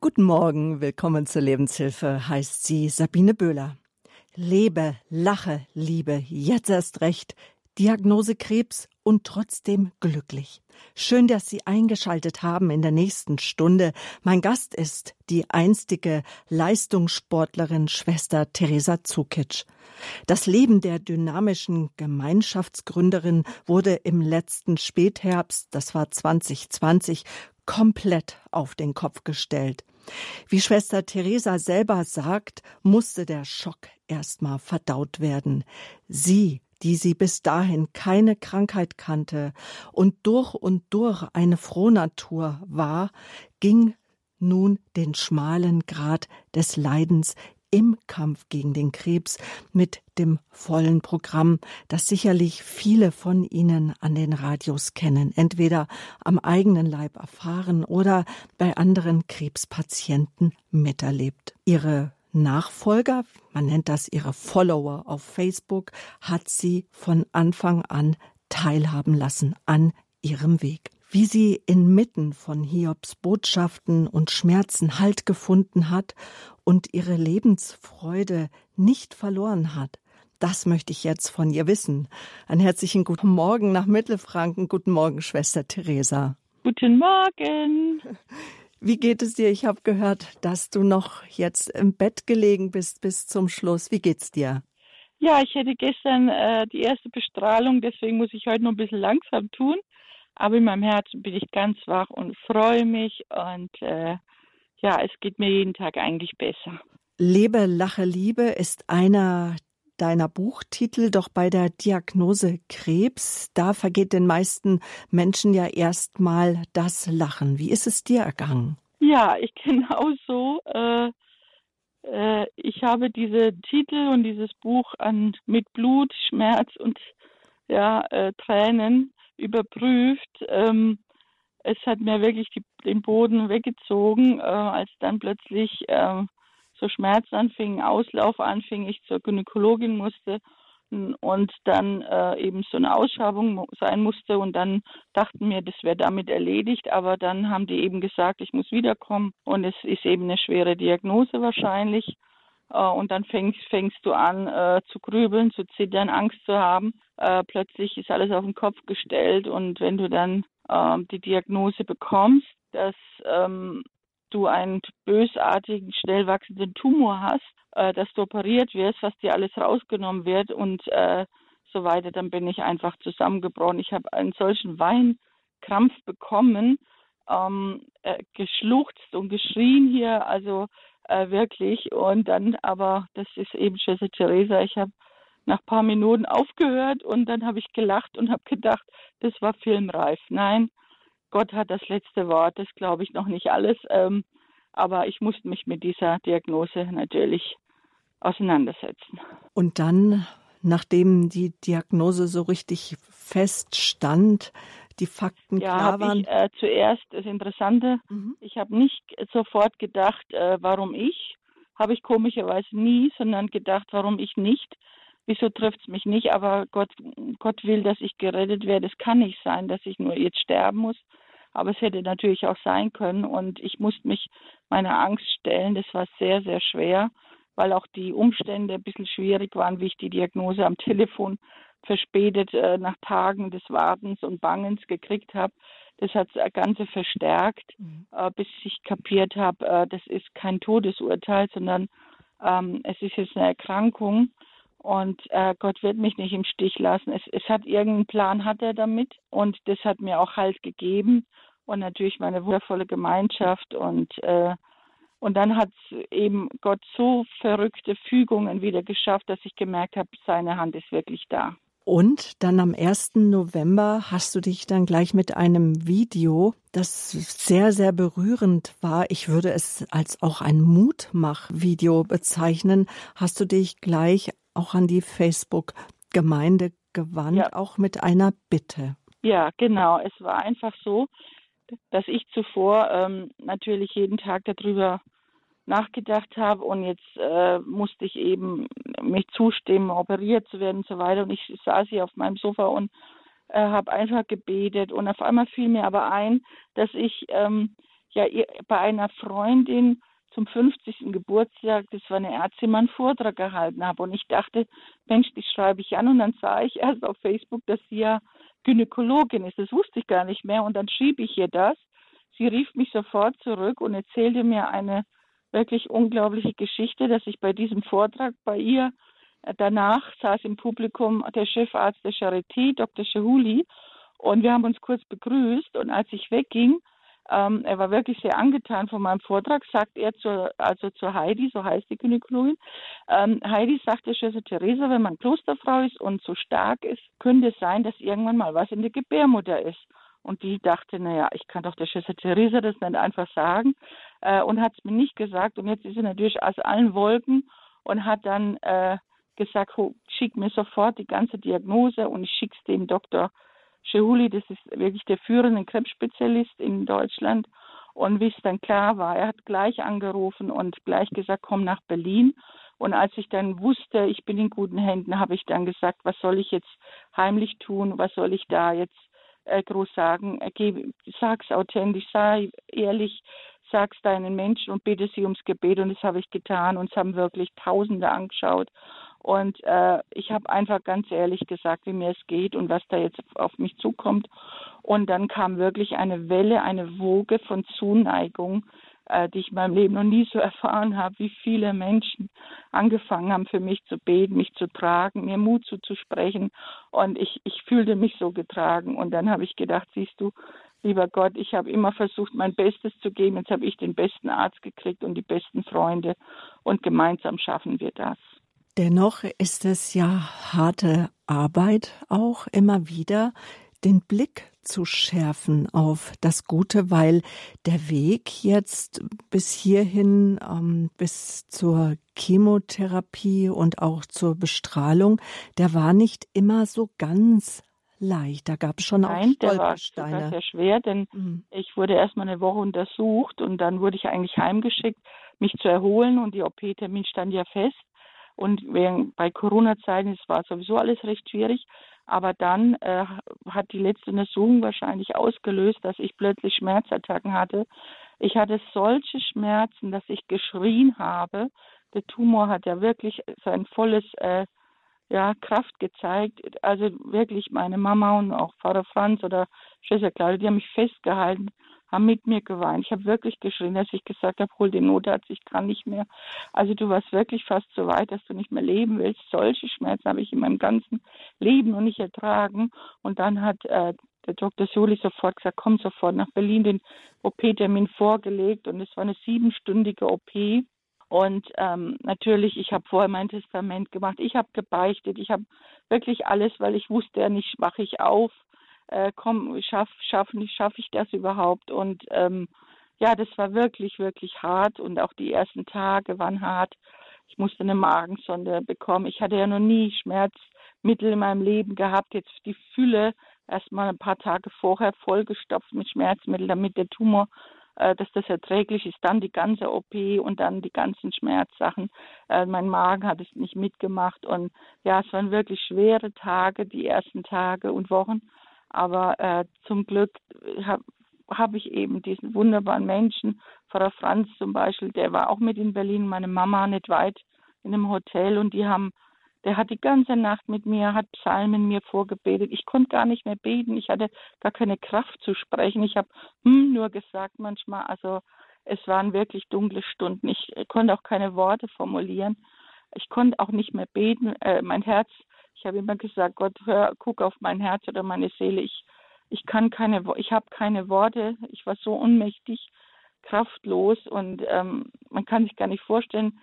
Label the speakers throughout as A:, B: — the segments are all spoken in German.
A: Guten Morgen, willkommen zur Lebenshilfe, heißt sie Sabine Böhler. Lebe, lache, liebe, jetzt erst recht. Diagnose Krebs und trotzdem glücklich. Schön, dass Sie eingeschaltet haben in der nächsten Stunde. Mein Gast ist die einstige Leistungssportlerin Schwester Theresa Zukic. Das Leben der dynamischen Gemeinschaftsgründerin wurde im letzten Spätherbst, das war 2020, komplett auf den Kopf gestellt. Wie Schwester Theresa selber sagt, musste der Schock erstmal verdaut werden. Sie, die sie bis dahin keine Krankheit kannte und durch und durch eine Frohnatur war, ging nun den schmalen Grat des Leidens im Kampf gegen den Krebs mit dem vollen Programm, das sicherlich viele von Ihnen an den Radios kennen, entweder am eigenen Leib erfahren oder bei anderen Krebspatienten miterlebt. Ihre Nachfolger, man nennt das ihre Follower auf Facebook, hat sie von Anfang an teilhaben lassen an ihrem Weg wie sie inmitten von Hiobs Botschaften und Schmerzen Halt gefunden hat und ihre Lebensfreude nicht verloren hat. Das möchte ich jetzt von ihr wissen. Einen herzlichen guten Morgen nach Mittelfranken. Guten Morgen, Schwester Theresa.
B: Guten Morgen.
A: Wie geht es dir? Ich habe gehört, dass du noch jetzt im Bett gelegen bist bis zum Schluss. Wie geht's dir?
B: Ja, ich hatte gestern äh, die erste Bestrahlung, deswegen muss ich heute noch ein bisschen langsam tun. Aber in meinem Herzen bin ich ganz wach und freue mich und äh, ja, es geht mir jeden Tag eigentlich besser.
A: Lebe, lache, liebe ist einer deiner Buchtitel, doch bei der Diagnose Krebs, da vergeht den meisten Menschen ja erstmal das Lachen. Wie ist es dir ergangen?
B: Ja, ich genau so. Äh, äh, ich habe diese Titel und dieses Buch an mit Blut, Schmerz und ja, äh, Tränen überprüft. Ähm, es hat mir wirklich die, den Boden weggezogen, äh, als dann plötzlich äh, so Schmerz anfing, Auslauf anfing, ich zur Gynäkologin musste und dann äh, eben so eine Ausschabung sein musste und dann dachten wir, das wäre damit erledigt, aber dann haben die eben gesagt, ich muss wiederkommen und es ist eben eine schwere Diagnose wahrscheinlich äh, und dann fängst, fängst du an äh, zu grübeln, zu zittern, Angst zu haben. Äh, plötzlich ist alles auf den Kopf gestellt und wenn du dann äh, die Diagnose bekommst, dass ähm, du einen bösartigen, schnell wachsenden Tumor hast, äh, dass du operiert wirst, was dir alles rausgenommen wird und äh, so weiter, dann bin ich einfach zusammengebrochen. Ich habe einen solchen Weinkrampf bekommen, ähm, äh, geschluchzt und geschrien hier, also äh, wirklich. Und dann aber, das ist eben Schwester Theresa, ich habe nach ein paar Minuten aufgehört und dann habe ich gelacht und habe gedacht, das war filmreif. Nein, Gott hat das letzte Wort, das glaube ich noch nicht alles. Ähm, aber ich musste mich mit dieser Diagnose natürlich auseinandersetzen.
A: Und dann, nachdem die Diagnose so richtig feststand, die Fakten
B: ja,
A: klar waren?
B: Ich, äh, zuerst das Interessante, mhm. ich habe nicht sofort gedacht, äh, warum ich, habe ich komischerweise nie, sondern gedacht, warum ich nicht. Wieso trifft es mich nicht? Aber Gott, Gott will, dass ich gerettet werde. Es kann nicht sein, dass ich nur jetzt sterben muss. Aber es hätte natürlich auch sein können. Und ich musste mich meiner Angst stellen. Das war sehr, sehr schwer, weil auch die Umstände ein bisschen schwierig waren, wie ich die Diagnose am Telefon verspätet äh, nach Tagen des Wartens und Bangens gekriegt habe. Das hat das Ganze verstärkt, mhm. äh, bis ich kapiert habe, äh, das ist kein Todesurteil, sondern ähm, es ist jetzt eine Erkrankung und äh, Gott wird mich nicht im Stich lassen. Es, es hat irgendeinen Plan hat er damit und das hat mir auch Halt gegeben und natürlich meine wundervolle Gemeinschaft und äh, und dann hat eben Gott so verrückte Fügungen wieder geschafft, dass ich gemerkt habe, seine Hand ist wirklich da.
A: Und dann am 1. November hast du dich dann gleich mit einem Video, das sehr, sehr berührend war, ich würde es als auch ein Mutmach-Video bezeichnen, hast du dich gleich auch an die Facebook-Gemeinde gewandt, ja. auch mit einer Bitte.
B: Ja, genau. Es war einfach so, dass ich zuvor ähm, natürlich jeden Tag darüber nachgedacht habe und jetzt äh, musste ich eben mich zustimmen, operiert zu werden und so weiter. Und ich saß hier auf meinem Sofa und äh, habe einfach gebetet und auf einmal fiel mir aber ein, dass ich ähm, ja bei einer Freundin zum 50. Geburtstag, das war eine Ärztin, einen Vortrag gehalten habe. Und ich dachte, Mensch, die schreibe ich an. Und dann sah ich erst auf Facebook, dass sie ja Gynäkologin ist. Das wusste ich gar nicht mehr. Und dann schrieb ich ihr das. Sie rief mich sofort zurück und erzählte mir eine wirklich unglaubliche Geschichte, dass ich bei diesem Vortrag bei ihr äh, danach saß im Publikum der Chefarzt der Charité, Dr. Shehuli, und wir haben uns kurz begrüßt. Und als ich wegging, ähm, er war wirklich sehr angetan von meinem Vortrag, sagt er zur, also zur Heidi, so heißt die Gynäkologin. Ähm, Heidi sagte Schwester Theresa, wenn man Klosterfrau ist und so stark ist, könnte es sein, dass irgendwann mal was in der Gebärmutter ist. Und die dachte, naja, ich kann doch der Schwester Theresa das nicht einfach sagen äh, und hat es mir nicht gesagt. Und jetzt ist sie natürlich aus allen Wolken und hat dann äh, gesagt, schick mir sofort die ganze Diagnose und ich schick's dem Doktor Schehuli, das ist wirklich der führende Krebsspezialist in Deutschland. Und wie es dann klar war, er hat gleich angerufen und gleich gesagt, komm nach Berlin. Und als ich dann wusste, ich bin in guten Händen, habe ich dann gesagt, was soll ich jetzt heimlich tun? Was soll ich da jetzt äh, groß sagen? Äh, sag's authentisch, sei ehrlich, sag's deinen Menschen und bitte sie ums Gebet. Und das habe ich getan. Und es haben wirklich Tausende angeschaut. Und äh, ich habe einfach ganz ehrlich gesagt, wie mir es geht und was da jetzt auf mich zukommt. Und dann kam wirklich eine Welle, eine Woge von Zuneigung, äh, die ich in meinem Leben noch nie so erfahren habe, wie viele Menschen angefangen haben, für mich zu beten, mich zu tragen, mir Mut zuzusprechen. Und ich, ich fühlte mich so getragen. Und dann habe ich gedacht, siehst du, lieber Gott, ich habe immer versucht, mein Bestes zu geben. Jetzt habe ich den besten Arzt gekriegt und die besten Freunde. Und gemeinsam schaffen wir das.
A: Dennoch ist es ja harte Arbeit auch immer wieder, den Blick zu schärfen auf das Gute, weil der Weg jetzt bis hierhin, ähm, bis zur Chemotherapie und auch zur Bestrahlung, der war nicht immer so ganz leicht. Da gab es schon
B: Nein,
A: auch Stolpersteine.
B: Der war sehr schwer, denn mhm. ich wurde erstmal eine Woche untersucht und dann wurde ich eigentlich heimgeschickt, mich zu erholen und die OP-Termin stand ja fest. Und während, bei Corona-Zeiten, war sowieso alles recht schwierig. Aber dann äh, hat die letzte Untersuchung wahrscheinlich ausgelöst, dass ich plötzlich Schmerzattacken hatte. Ich hatte solche Schmerzen, dass ich geschrien habe. Der Tumor hat ja wirklich sein volles äh, ja, Kraft gezeigt. Also wirklich meine Mama und auch Vater Franz oder Schwester Claudia, die haben mich festgehalten haben mit mir geweint. Ich habe wirklich geschrien, dass ich gesagt habe, hol den Notarzt, ich kann nicht mehr. Also du warst wirklich fast so weit, dass du nicht mehr leben willst. Solche Schmerzen habe ich in meinem ganzen Leben noch nicht ertragen. Und dann hat äh, der Dr. Soli sofort gesagt, komm sofort nach Berlin, den OP-Termin vorgelegt. Und es war eine siebenstündige OP. Und ähm, natürlich, ich habe vorher mein Testament gemacht, ich habe gebeichtet, ich habe wirklich alles, weil ich wusste ja nicht, wache ich auf äh, komm, schaff, schaff, schaffe ich das überhaupt? Und ähm, ja, das war wirklich, wirklich hart und auch die ersten Tage waren hart. Ich musste eine Magensonde bekommen. Ich hatte ja noch nie Schmerzmittel in meinem Leben gehabt. Jetzt die Fülle erstmal ein paar Tage vorher vollgestopft mit Schmerzmitteln, damit der Tumor, dass das erträglich ist. Dann die ganze OP und dann die ganzen Schmerzsachen. Äh, mein Magen hat es nicht mitgemacht und ja, es waren wirklich schwere Tage, die ersten Tage und Wochen. Aber äh, zum Glück habe hab ich eben diesen wunderbaren Menschen, Pfarrer Franz zum Beispiel, der war auch mit in Berlin, meine Mama nicht weit in einem Hotel und die haben, der hat die ganze Nacht mit mir, hat Psalmen mir vorgebetet. Ich konnte gar nicht mehr beten, ich hatte gar keine Kraft zu sprechen. Ich habe hm nur gesagt manchmal, also es waren wirklich dunkle Stunden. Ich konnte auch keine Worte formulieren. Ich konnte auch nicht mehr beten. Äh, mein Herz ich habe immer gesagt, Gott, hör, guck auf mein Herz oder meine Seele. Ich, ich kann keine, ich habe keine Worte. Ich war so unmächtig, kraftlos und ähm, man kann sich gar nicht vorstellen,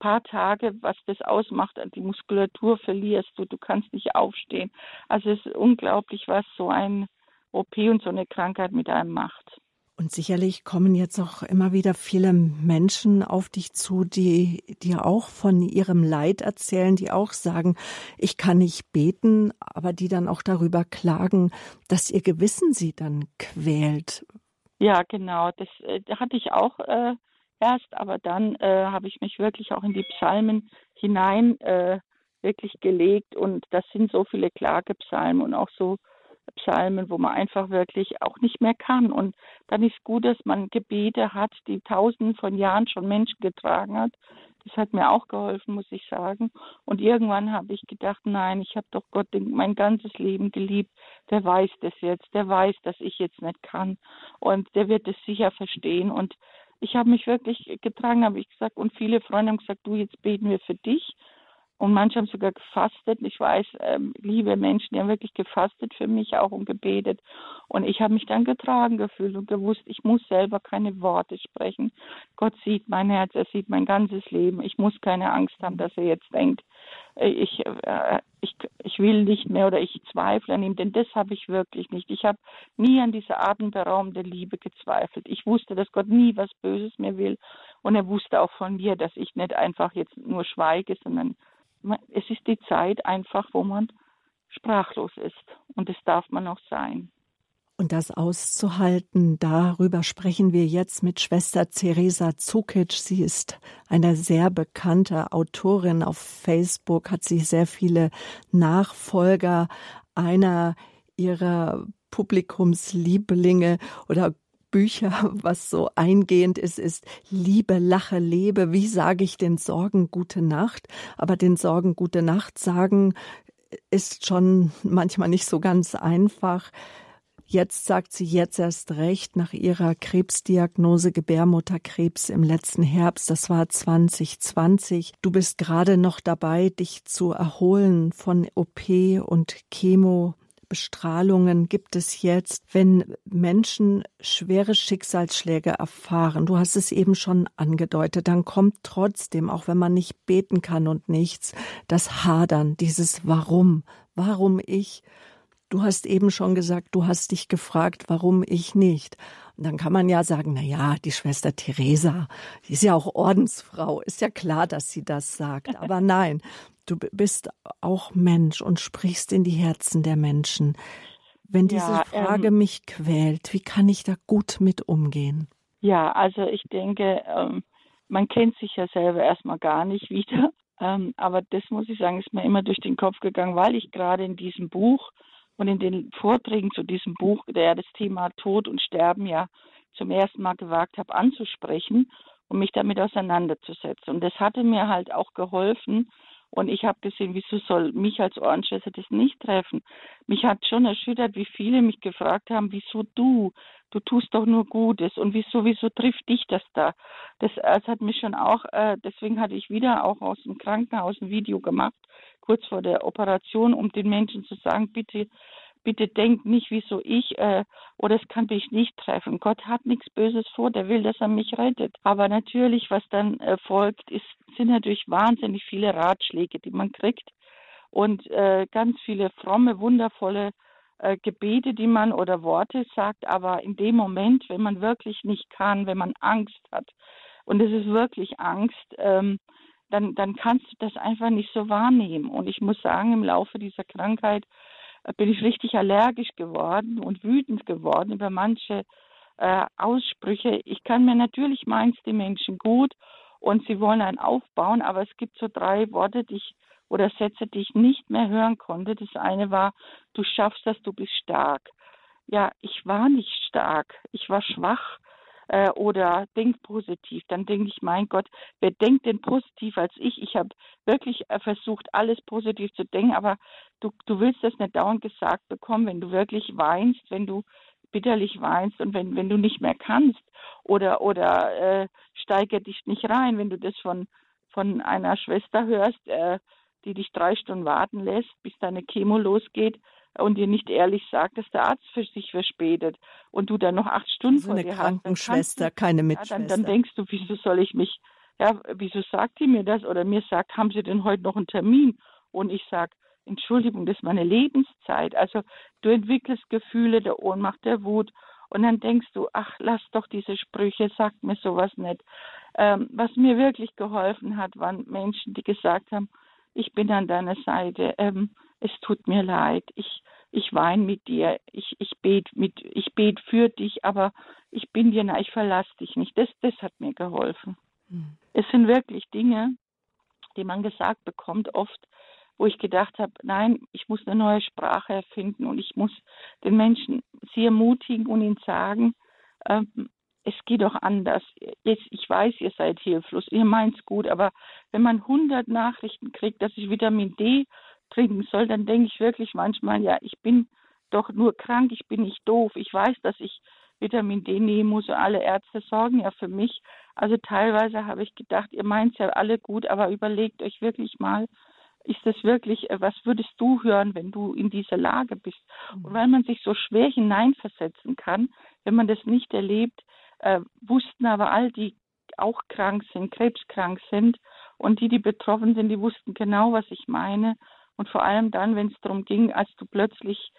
B: paar Tage, was das ausmacht, die Muskulatur verlierst du, du kannst nicht aufstehen. Also es ist unglaublich, was so ein OP und so eine Krankheit mit einem macht.
A: Und sicherlich kommen jetzt auch immer wieder viele Menschen auf dich zu, die dir auch von ihrem Leid erzählen, die auch sagen, ich kann nicht beten, aber die dann auch darüber klagen, dass ihr Gewissen sie dann quält.
B: Ja, genau. Das, äh, hatte ich auch äh, erst, aber dann äh, habe ich mich wirklich auch in die Psalmen hinein äh, wirklich gelegt und das sind so viele Klagepsalmen und auch so Psalmen, wo man einfach wirklich auch nicht mehr kann. Und dann ist gut, dass man Gebete hat, die tausenden von Jahren schon Menschen getragen hat. Das hat mir auch geholfen, muss ich sagen. Und irgendwann habe ich gedacht, nein, ich habe doch Gott mein ganzes Leben geliebt. Der weiß das jetzt. Der weiß, dass ich jetzt nicht kann. Und der wird es sicher verstehen. Und ich habe mich wirklich getragen, habe ich gesagt. Und viele Freunde haben gesagt, du, jetzt beten wir für dich. Und manche haben sogar gefastet. Ich weiß, ähm, liebe Menschen, die haben wirklich gefastet für mich auch und gebetet. Und ich habe mich dann getragen gefühlt und gewusst, ich muss selber keine Worte sprechen. Gott sieht mein Herz, er sieht mein ganzes Leben. Ich muss keine Angst haben, dass er jetzt denkt, ich, äh, ich, ich will nicht mehr oder ich zweifle an ihm, denn das habe ich wirklich nicht. Ich habe nie an dieser atemberaubende Liebe gezweifelt. Ich wusste, dass Gott nie was Böses mir will. Und er wusste auch von mir, dass ich nicht einfach jetzt nur schweige, sondern es ist die Zeit einfach, wo man sprachlos ist. Und das darf man auch sein.
A: Und das auszuhalten, darüber sprechen wir jetzt mit Schwester Theresa Zukic. Sie ist eine sehr bekannte Autorin. Auf Facebook hat sie sehr viele Nachfolger. Einer ihrer Publikumslieblinge oder Bücher, was so eingehend ist, ist Liebe, Lache, Lebe. Wie sage ich den Sorgen gute Nacht? Aber den Sorgen gute Nacht sagen ist schon manchmal nicht so ganz einfach. Jetzt sagt sie jetzt erst recht nach ihrer Krebsdiagnose Gebärmutterkrebs im letzten Herbst, das war 2020. Du bist gerade noch dabei, dich zu erholen von OP und Chemo Bestrahlungen gibt es jetzt, wenn Menschen schwere Schicksalsschläge erfahren? Du hast es eben schon angedeutet, dann kommt trotzdem, auch wenn man nicht beten kann und nichts, das Hadern, dieses Warum, warum ich? Du hast eben schon gesagt, du hast dich gefragt, warum ich nicht. Und dann kann man ja sagen, na ja, die Schwester Theresa, die ist ja auch Ordensfrau, ist ja klar, dass sie das sagt. Aber nein, du bist auch Mensch und sprichst in die Herzen der Menschen. Wenn diese ja, Frage ähm, mich quält, wie kann ich da gut mit umgehen?
B: Ja, also ich denke, ähm, man kennt sich ja selber erstmal gar nicht wieder. Ähm, aber das muss ich sagen, ist mir immer durch den Kopf gegangen, weil ich gerade in diesem Buch und in den Vorträgen zu diesem Buch, der das Thema Tod und Sterben ja zum ersten Mal gewagt habe anzusprechen und mich damit auseinanderzusetzen. Und das hatte mir halt auch geholfen, und ich habe gesehen, wieso soll mich als Ordensschwester das nicht treffen? Mich hat schon erschüttert, wie viele mich gefragt haben, wieso du? Du tust doch nur Gutes und wieso, wieso trifft dich das da? Das, das hat mich schon auch, äh, deswegen hatte ich wieder auch aus dem Krankenhaus ein Video gemacht, kurz vor der Operation, um den Menschen zu sagen, bitte bitte denkt nicht, wieso ich äh, oder es kann mich nicht treffen. Gott hat nichts Böses vor, der will, dass er mich rettet. Aber natürlich, was dann äh, folgt, ist, sind natürlich wahnsinnig viele Ratschläge, die man kriegt und äh, ganz viele fromme, wundervolle äh, Gebete, die man oder Worte sagt. Aber in dem Moment, wenn man wirklich nicht kann, wenn man Angst hat und es ist wirklich Angst, ähm, dann, dann kannst du das einfach nicht so wahrnehmen. Und ich muss sagen, im Laufe dieser Krankheit bin ich richtig allergisch geworden und wütend geworden über manche äh, Aussprüche. Ich kann mir natürlich meins die Menschen gut und sie wollen einen aufbauen, aber es gibt so drei Worte, die ich oder Sätze, die ich nicht mehr hören konnte. Das eine war, du schaffst das, du bist stark. Ja, ich war nicht stark, ich war schwach äh, oder denk positiv. Dann denke ich, mein Gott, wer denkt denn positiv als ich? Ich habe wirklich äh, versucht, alles positiv zu denken, aber du, du willst das nicht dauernd gesagt bekommen, wenn du wirklich weinst, wenn du bitterlich weinst und wenn, wenn du nicht mehr kannst oder, oder äh, steiger dich nicht rein, wenn du das von, von einer Schwester hörst, äh, die dich drei Stunden warten lässt, bis deine Chemo losgeht, und dir nicht ehrlich sagt, dass der Arzt für sich verspätet und du dann noch acht Stunden
A: so eine Krankenschwester, hast, keine Mitschwester.
B: Ja, dann, dann denkst du, wieso soll ich mich, ja, wieso sagt die mir das oder mir sagt, haben Sie denn heute noch einen Termin? Und ich sage, Entschuldigung, das ist meine Lebenszeit. Also du entwickelst Gefühle der Ohnmacht, der Wut und dann denkst du, ach, lass doch diese Sprüche, sag mir sowas nicht. Ähm, was mir wirklich geholfen hat, waren Menschen, die gesagt haben, ich bin an deiner Seite. Ähm, es tut mir leid, ich, ich weine mit dir, ich, ich bete mit, ich bete für dich, aber ich bin dir nah, ich verlasse dich nicht. Das, das hat mir geholfen. Mhm. Es sind wirklich Dinge, die man gesagt bekommt oft, wo ich gedacht habe, nein, ich muss eine neue Sprache erfinden und ich muss den Menschen sie ermutigen und ihnen sagen, ähm, es geht auch anders. Jetzt, ich weiß, ihr seid hilflos, ihr meint's gut, aber wenn man 100 Nachrichten kriegt, dass ich Vitamin D trinken soll, dann denke ich wirklich manchmal, ja, ich bin doch nur krank, ich bin nicht doof. Ich weiß, dass ich Vitamin D nehmen muss und alle Ärzte sorgen ja für mich. Also teilweise habe ich gedacht, ihr meint ja alle gut, aber überlegt euch wirklich mal, ist das wirklich, äh, was würdest du hören, wenn du in dieser Lage bist? Mhm. Und weil man sich so schwer hineinversetzen kann, wenn man das nicht erlebt, äh, wussten aber all die auch krank sind, krebskrank sind und die, die betroffen sind, die wussten genau, was ich meine. Und vor allem dann, wenn es darum ging, als du plötzlich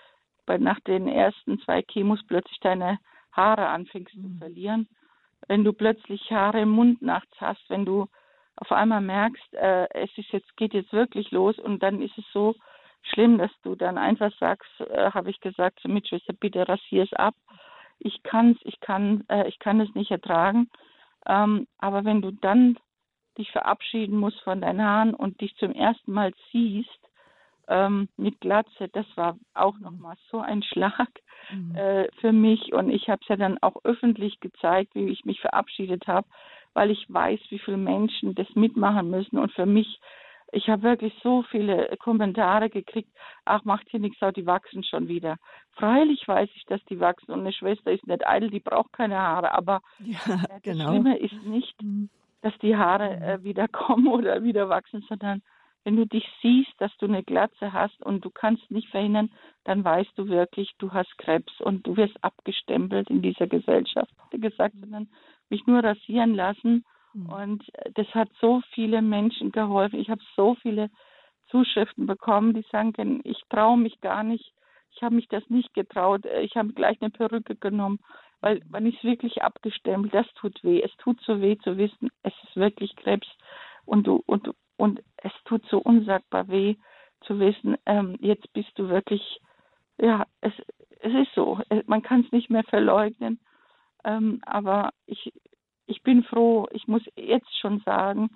B: bei, nach den ersten zwei Chemos plötzlich deine Haare anfängst mhm. zu verlieren, wenn du plötzlich Haare im Mund nachts hast, wenn du auf einmal merkst, äh, es ist jetzt geht jetzt wirklich los und dann ist es so schlimm, dass du dann einfach sagst, äh, habe ich gesagt zur Mitschwester, bitte rasier es ab. Ich kann's, ich kann, äh, ich kann es nicht ertragen. Ähm, aber wenn du dann dich verabschieden musst von deinen Haaren und dich zum ersten Mal siehst ähm, mit Glatze, das war auch nochmal so ein Schlag mhm. äh, für mich. Und ich habe es ja dann auch öffentlich gezeigt, wie ich mich verabschiedet habe weil ich weiß, wie viele Menschen das mitmachen müssen. Und für mich, ich habe wirklich so viele Kommentare gekriegt, ach, macht hier nichts, die wachsen schon wieder. Freilich weiß ich, dass die wachsen und eine Schwester ist nicht eitel, die braucht keine Haare, aber ja, das genau. Schlimme ist nicht, mhm. dass die Haare mhm. äh, wieder kommen oder wieder wachsen, sondern wenn du dich siehst, dass du eine Glatze hast und du kannst nicht verhindern, dann weißt du wirklich, du hast Krebs und du wirst abgestempelt in dieser Gesellschaft. Gesagt, sondern mich nur rasieren lassen. Mhm. Und das hat so viele Menschen geholfen. Ich habe so viele Zuschriften bekommen, die sagen, ich traue mich gar nicht. Ich habe mich das nicht getraut. Ich habe gleich eine Perücke genommen, weil man ist wirklich abgestempelt. Das tut weh. Es tut so weh zu wissen, es ist wirklich Krebs und du und und es tut so unsagbar weh zu wissen, ähm, jetzt bist du wirklich, ja, es es ist so. Man kann es nicht mehr verleugnen. Ähm, aber ich, ich bin froh, ich muss jetzt schon sagen,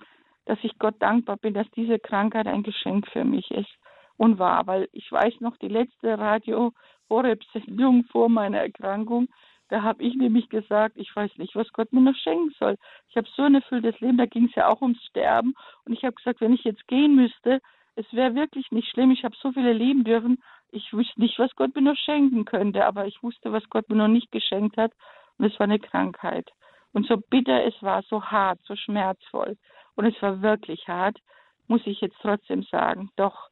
B: dass ich Gott dankbar bin, dass diese Krankheit ein Geschenk für mich ist und war, weil ich weiß noch, die letzte Radio Horeb-Sendung vor meiner Erkrankung, da habe ich nämlich gesagt, ich weiß nicht, was Gott mir noch schenken soll. Ich habe so ein erfülltes Leben, da ging es ja auch ums Sterben. Und ich habe gesagt, wenn ich jetzt gehen müsste, es wäre wirklich nicht schlimm. Ich habe so viele leben dürfen. Ich wüsste nicht, was Gott mir noch schenken könnte, aber ich wusste, was Gott mir noch nicht geschenkt hat. Und es war eine Krankheit. Und so bitter es war, so hart, so schmerzvoll, und es war wirklich hart, muss ich jetzt trotzdem sagen, doch,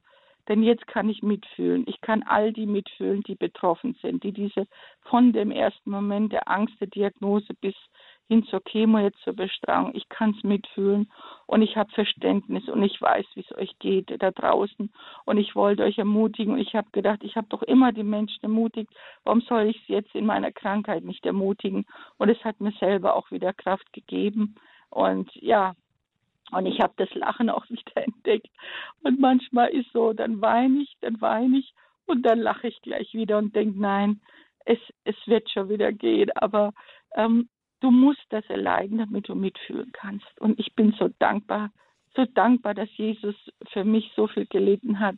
B: denn jetzt kann ich mitfühlen. Ich kann all die mitfühlen, die betroffen sind, die diese von dem ersten Moment der Angst der Diagnose bis hin zur Chemo, jetzt zur Bestrahlung. Ich kann es mitfühlen und ich habe Verständnis und ich weiß, wie es euch geht da draußen. Und ich wollte euch ermutigen und ich habe gedacht, ich habe doch immer die Menschen ermutigt. Warum soll ich sie jetzt in meiner Krankheit nicht ermutigen? Und es hat mir selber auch wieder Kraft gegeben. Und ja, und ich habe das Lachen auch wieder entdeckt. Und manchmal ist so, dann weine ich, dann weine ich und dann lache ich gleich wieder und denke, nein, es, es wird schon wieder gehen. Aber ähm, Du musst das erleiden, damit du mitfühlen kannst. Und ich bin so dankbar, so dankbar, dass Jesus für mich so viel gelitten hat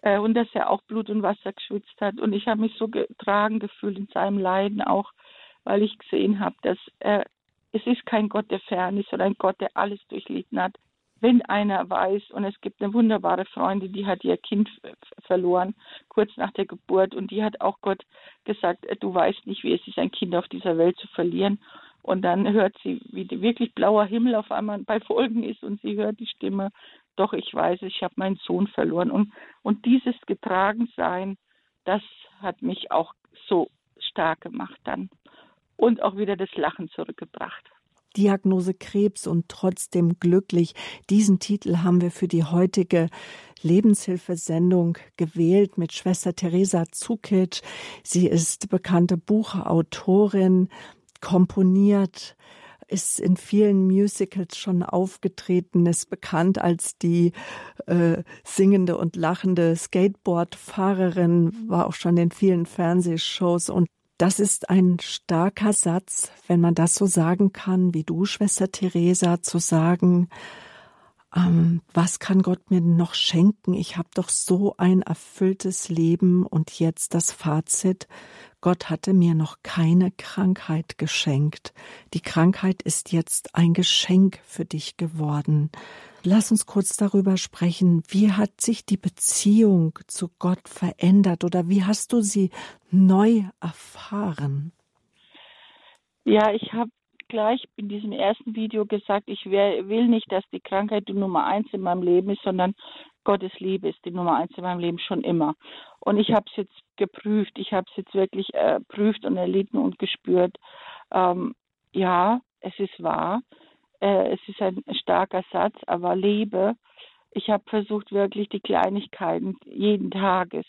B: äh, und dass er auch Blut und Wasser geschwitzt hat. Und ich habe mich so getragen gefühlt in seinem Leiden auch, weil ich gesehen habe, dass er, es ist kein Gott, der fern ist, sondern ein Gott, der alles durchlitten hat. Wenn einer weiß, und es gibt eine wunderbare Freundin, die hat ihr Kind verloren, kurz nach der Geburt, und die hat auch Gott gesagt, du weißt nicht, wie es ist, ein Kind auf dieser Welt zu verlieren. Und dann hört sie, wie wirklich blauer Himmel auf einmal bei Folgen ist und sie hört die Stimme, doch ich weiß, ich habe meinen Sohn verloren. Und, und dieses Getragensein, das hat mich auch so stark gemacht dann und auch wieder das Lachen zurückgebracht.
A: Diagnose Krebs und trotzdem glücklich. Diesen Titel haben wir für die heutige Lebenshilfesendung gewählt mit Schwester Teresa Zukic. Sie ist bekannte Buchautorin, komponiert, ist in vielen Musicals schon aufgetreten, ist bekannt als die äh, singende und lachende Skateboardfahrerin, war auch schon in vielen Fernsehshows. Und das ist ein starker Satz, wenn man das so sagen kann, wie du, Schwester Theresa, zu sagen, ähm, was kann Gott mir noch schenken? Ich habe doch so ein erfülltes Leben und jetzt das Fazit. Gott hatte mir noch keine Krankheit geschenkt. Die Krankheit ist jetzt ein Geschenk für dich geworden. Lass uns kurz darüber sprechen. Wie hat sich die Beziehung zu Gott verändert oder wie hast du sie neu erfahren?
B: Ja, ich habe gleich in diesem ersten Video gesagt, ich will nicht, dass die Krankheit die Nummer eins in meinem Leben ist, sondern Gottes Liebe ist die Nummer eins in meinem Leben schon immer. Und ich habe es jetzt geprüft, ich habe es jetzt wirklich erprüft und erlitten und gespürt. Ähm, ja, es ist wahr, äh, es ist ein starker Satz, aber Liebe, ich habe versucht wirklich die Kleinigkeiten jeden Tages,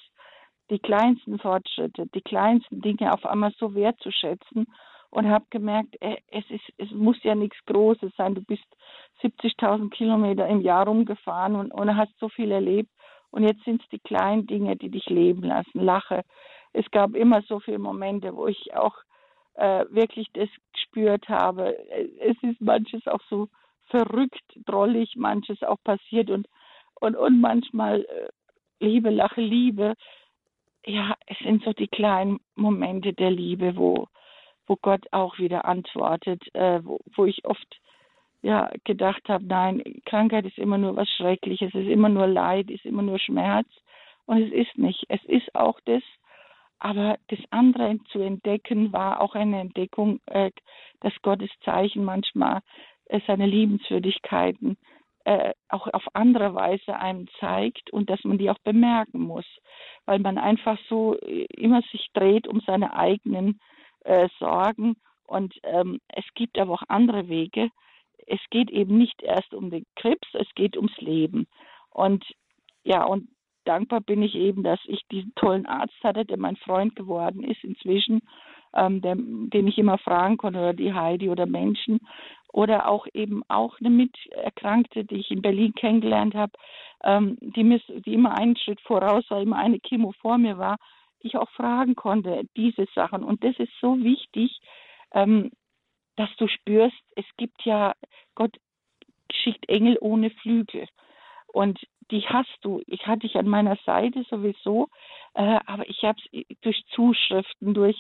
B: die kleinsten Fortschritte, die kleinsten Dinge auf einmal so wertzuschätzen und habe gemerkt, äh, es, ist, es muss ja nichts Großes sein. Du bist 70.000 Kilometer im Jahr rumgefahren und, und hast so viel erlebt. Und jetzt sind es die kleinen Dinge, die dich leben lassen. Lache. Es gab immer so viele Momente, wo ich auch äh, wirklich das gespürt habe. Es ist manches auch so verrückt, drollig, manches auch passiert und, und, und manchmal äh, Liebe, Lache, Liebe. Ja, es sind so die kleinen Momente der Liebe, wo, wo Gott auch wieder antwortet, äh, wo, wo ich oft ja gedacht habe, nein, Krankheit ist immer nur was Schreckliches, es ist immer nur Leid, ist immer nur Schmerz und es ist nicht. Es ist auch das, aber das andere zu entdecken war auch eine Entdeckung, äh, dass Gottes Zeichen manchmal äh, seine Liebenswürdigkeiten äh, auch auf andere Weise einem zeigt und dass man die auch bemerken muss, weil man einfach so äh, immer sich dreht um seine eigenen äh, sorgen. Und ähm, es gibt aber auch andere Wege. Es geht eben nicht erst um den Krebs, es geht ums Leben. Und ja, und dankbar bin ich eben, dass ich diesen tollen Arzt hatte, der mein Freund geworden ist inzwischen, ähm, der, den ich immer fragen konnte, oder die Heidi oder Menschen. Oder auch eben auch eine Miterkrankte, die ich in Berlin kennengelernt habe, ähm, die, die immer einen Schritt voraus war, immer eine Chemo vor mir war ich auch fragen konnte, diese Sachen. Und das ist so wichtig, ähm, dass du spürst, es gibt ja, Gott schickt Engel ohne Flügel. Und die hast du. Ich hatte dich an meiner Seite sowieso, äh, aber ich habe es durch Zuschriften, durch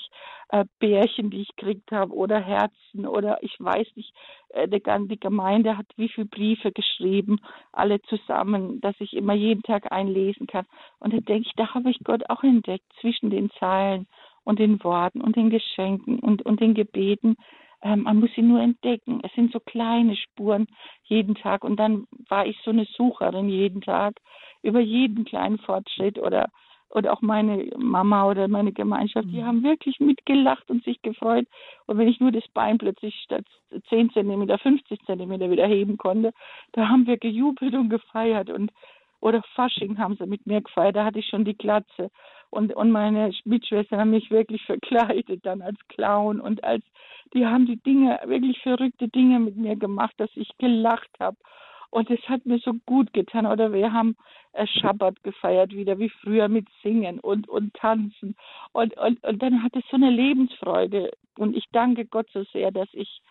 B: äh, Bärchen, die ich gekriegt habe, oder Herzen, oder ich weiß nicht, äh, die ganze Gemeinde hat wie viele Briefe geschrieben, alle zusammen, dass ich immer jeden Tag einlesen kann. Und da denke ich, da habe ich Gott auch entdeckt, zwischen den Zeilen und den Worten und den Geschenken und, und den Gebeten ähm, man muss sie nur entdecken. Es sind so kleine Spuren jeden Tag. Und dann war ich so eine Sucherin jeden Tag über jeden kleinen Fortschritt oder oder auch meine Mama oder meine Gemeinschaft, die mhm. haben wirklich mitgelacht und sich gefreut. Und wenn ich nur das Bein plötzlich statt 10 Zentimeter, 50 Zentimeter wieder heben konnte, da haben wir gejubelt und gefeiert. Und oder Fasching haben sie mit mir gefeiert, da hatte ich schon die Glatze. Und, und meine Mitschwestern haben mich wirklich verkleidet, dann als Clown und als die haben die Dinge, wirklich verrückte Dinge mit mir gemacht, dass ich gelacht habe. Und es hat mir so gut getan. Oder wir haben äh, Schabbat gefeiert wieder, wie früher mit Singen und, und Tanzen. Und, und, und dann hat es so eine Lebensfreude. Und ich danke Gott so sehr, dass ich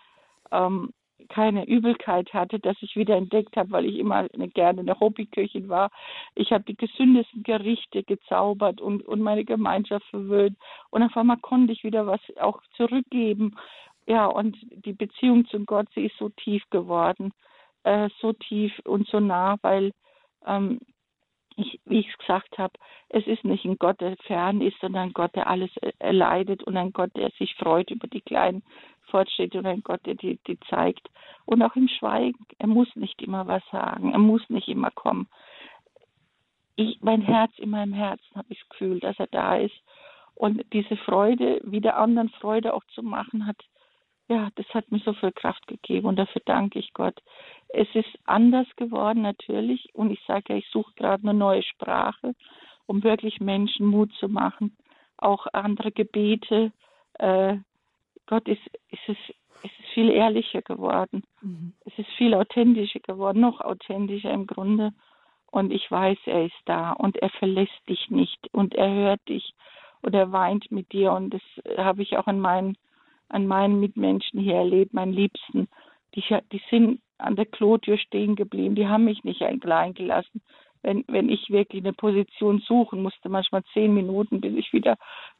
B: ähm, keine Übelkeit hatte, dass ich wieder entdeckt habe, weil ich immer eine, gerne eine Hobbyköchin war. Ich habe die gesündesten Gerichte gezaubert und, und meine Gemeinschaft verwöhnt. Und auf einmal konnte ich wieder was auch zurückgeben. Ja, und die Beziehung zu Gott, sie ist so tief geworden, äh, so tief und so nah, weil, ähm, ich, wie ich es gesagt habe, es ist nicht ein Gott, der fern ist, sondern ein Gott, der alles erleidet und ein Gott, der sich freut über die kleinen Fortschritte und ein Gott, der die, die zeigt. Und auch im Schweigen, er muss nicht immer was sagen, er muss nicht immer kommen. Ich, mein Herz, in meinem Herzen habe ich das Gefühl, dass er da ist. Und diese Freude, wieder anderen Freude auch zu machen, hat ja, das hat mir so viel Kraft gegeben und dafür danke ich Gott. Es ist anders geworden natürlich und ich sage ja, ich suche gerade eine neue Sprache, um wirklich Menschen Mut zu machen, auch andere Gebete. Äh, Gott ist, ist es, es ist viel ehrlicher geworden. Mhm. Es ist viel authentischer geworden, noch authentischer im Grunde. Und ich weiß, er ist da und er verlässt dich nicht und er hört dich und er weint mit dir und das habe ich auch in meinen an meinen Mitmenschen hier erlebt, meinen Liebsten. Die, die sind an der Klotür stehen geblieben. Die haben mich nicht allein gelassen. Wenn, wenn ich wirklich eine Position suchen musste, manchmal zehn Minuten, bis ich wieder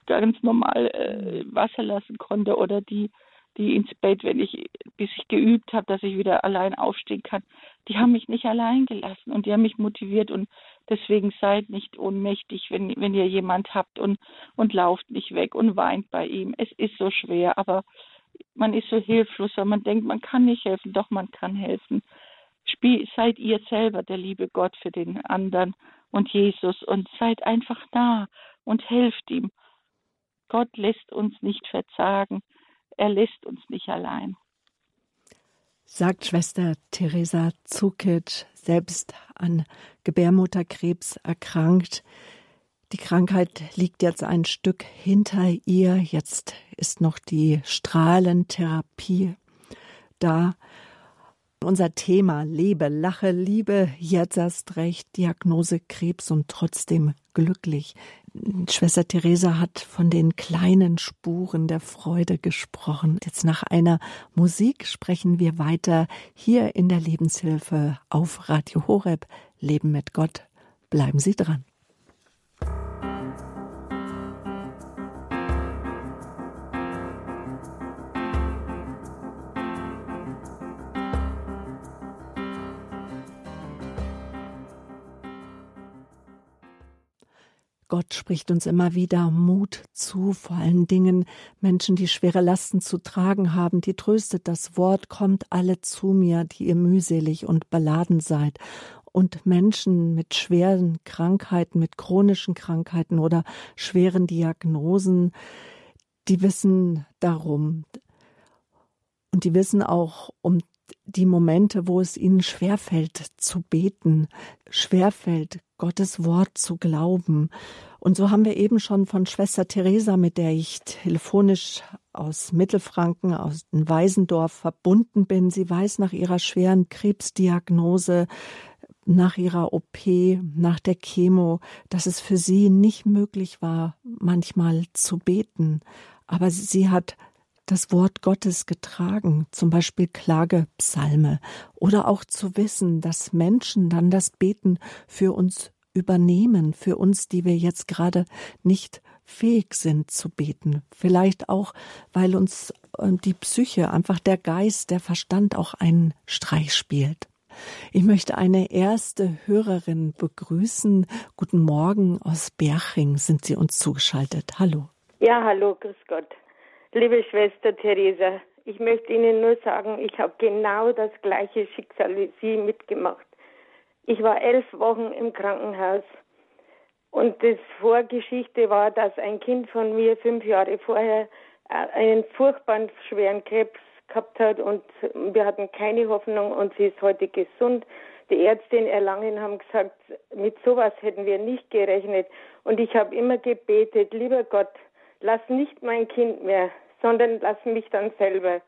B: ganz normal äh, Wasser lassen konnte oder die, die ins Bett, wenn ich, bis ich geübt habe, dass ich wieder allein aufstehen kann. Die haben mich nicht allein gelassen und die haben mich motiviert und deswegen seid nicht ohnmächtig, wenn, wenn ihr jemand habt und, und lauft nicht weg und weint bei ihm. Es ist so schwer, aber man ist so hilflos, weil man denkt, man kann nicht helfen, doch man kann helfen. Spiel, seid ihr selber der liebe Gott für den anderen und Jesus und seid einfach da und helft ihm. Gott lässt uns nicht verzagen. Er lässt uns nicht allein.
A: Sagt Schwester Theresa Zukic, selbst an Gebärmutterkrebs erkrankt. Die Krankheit liegt jetzt ein Stück hinter ihr. Jetzt ist noch die Strahlentherapie da. Unser Thema Lebe, Lache, Liebe, jetzt erst recht, Diagnose Krebs und trotzdem glücklich. Schwester Theresa hat von den kleinen Spuren der Freude gesprochen. Jetzt nach einer Musik sprechen wir weiter hier in der Lebenshilfe auf Radio Horeb. Leben mit Gott. Bleiben Sie dran. Gott spricht uns immer wieder Mut zu, vor allen Dingen Menschen, die schwere Lasten zu tragen haben, die tröstet das Wort, kommt alle zu mir, die ihr mühselig und beladen seid. Und Menschen mit schweren Krankheiten, mit chronischen Krankheiten oder schweren Diagnosen, die wissen darum. Und die wissen auch um die Momente, wo es ihnen schwerfällt zu beten, schwerfällt, Gottes Wort zu glauben. Und so haben wir eben schon von Schwester Theresa, mit der ich telefonisch aus Mittelfranken, aus dem Weisendorf verbunden bin. Sie weiß nach ihrer schweren Krebsdiagnose, nach ihrer OP, nach der Chemo, dass es für sie nicht möglich war, manchmal zu beten. Aber sie hat das Wort Gottes getragen, zum Beispiel Klagepsalme, oder auch zu wissen, dass Menschen dann das Beten für uns übernehmen, für uns, die wir jetzt gerade nicht fähig sind zu beten. Vielleicht auch, weil uns ähm, die Psyche, einfach der Geist, der Verstand auch einen Streich spielt. Ich möchte eine erste Hörerin begrüßen. Guten Morgen aus Berching sind Sie uns zugeschaltet. Hallo.
C: Ja, hallo, grüß Gott. Liebe Schwester Theresa, ich möchte Ihnen nur sagen, ich habe genau das gleiche Schicksal wie Sie mitgemacht. Ich war elf Wochen im Krankenhaus und das Vorgeschichte war, dass ein Kind von mir fünf Jahre vorher äh, einen furchtbaren schweren Krebs gehabt hat und wir hatten keine Hoffnung und sie ist heute gesund. Die Ärzte in Erlangen haben gesagt, mit sowas hätten wir nicht gerechnet. Und ich habe immer gebetet, lieber Gott, lass nicht mein Kind mehr, sondern lass mich dann selber.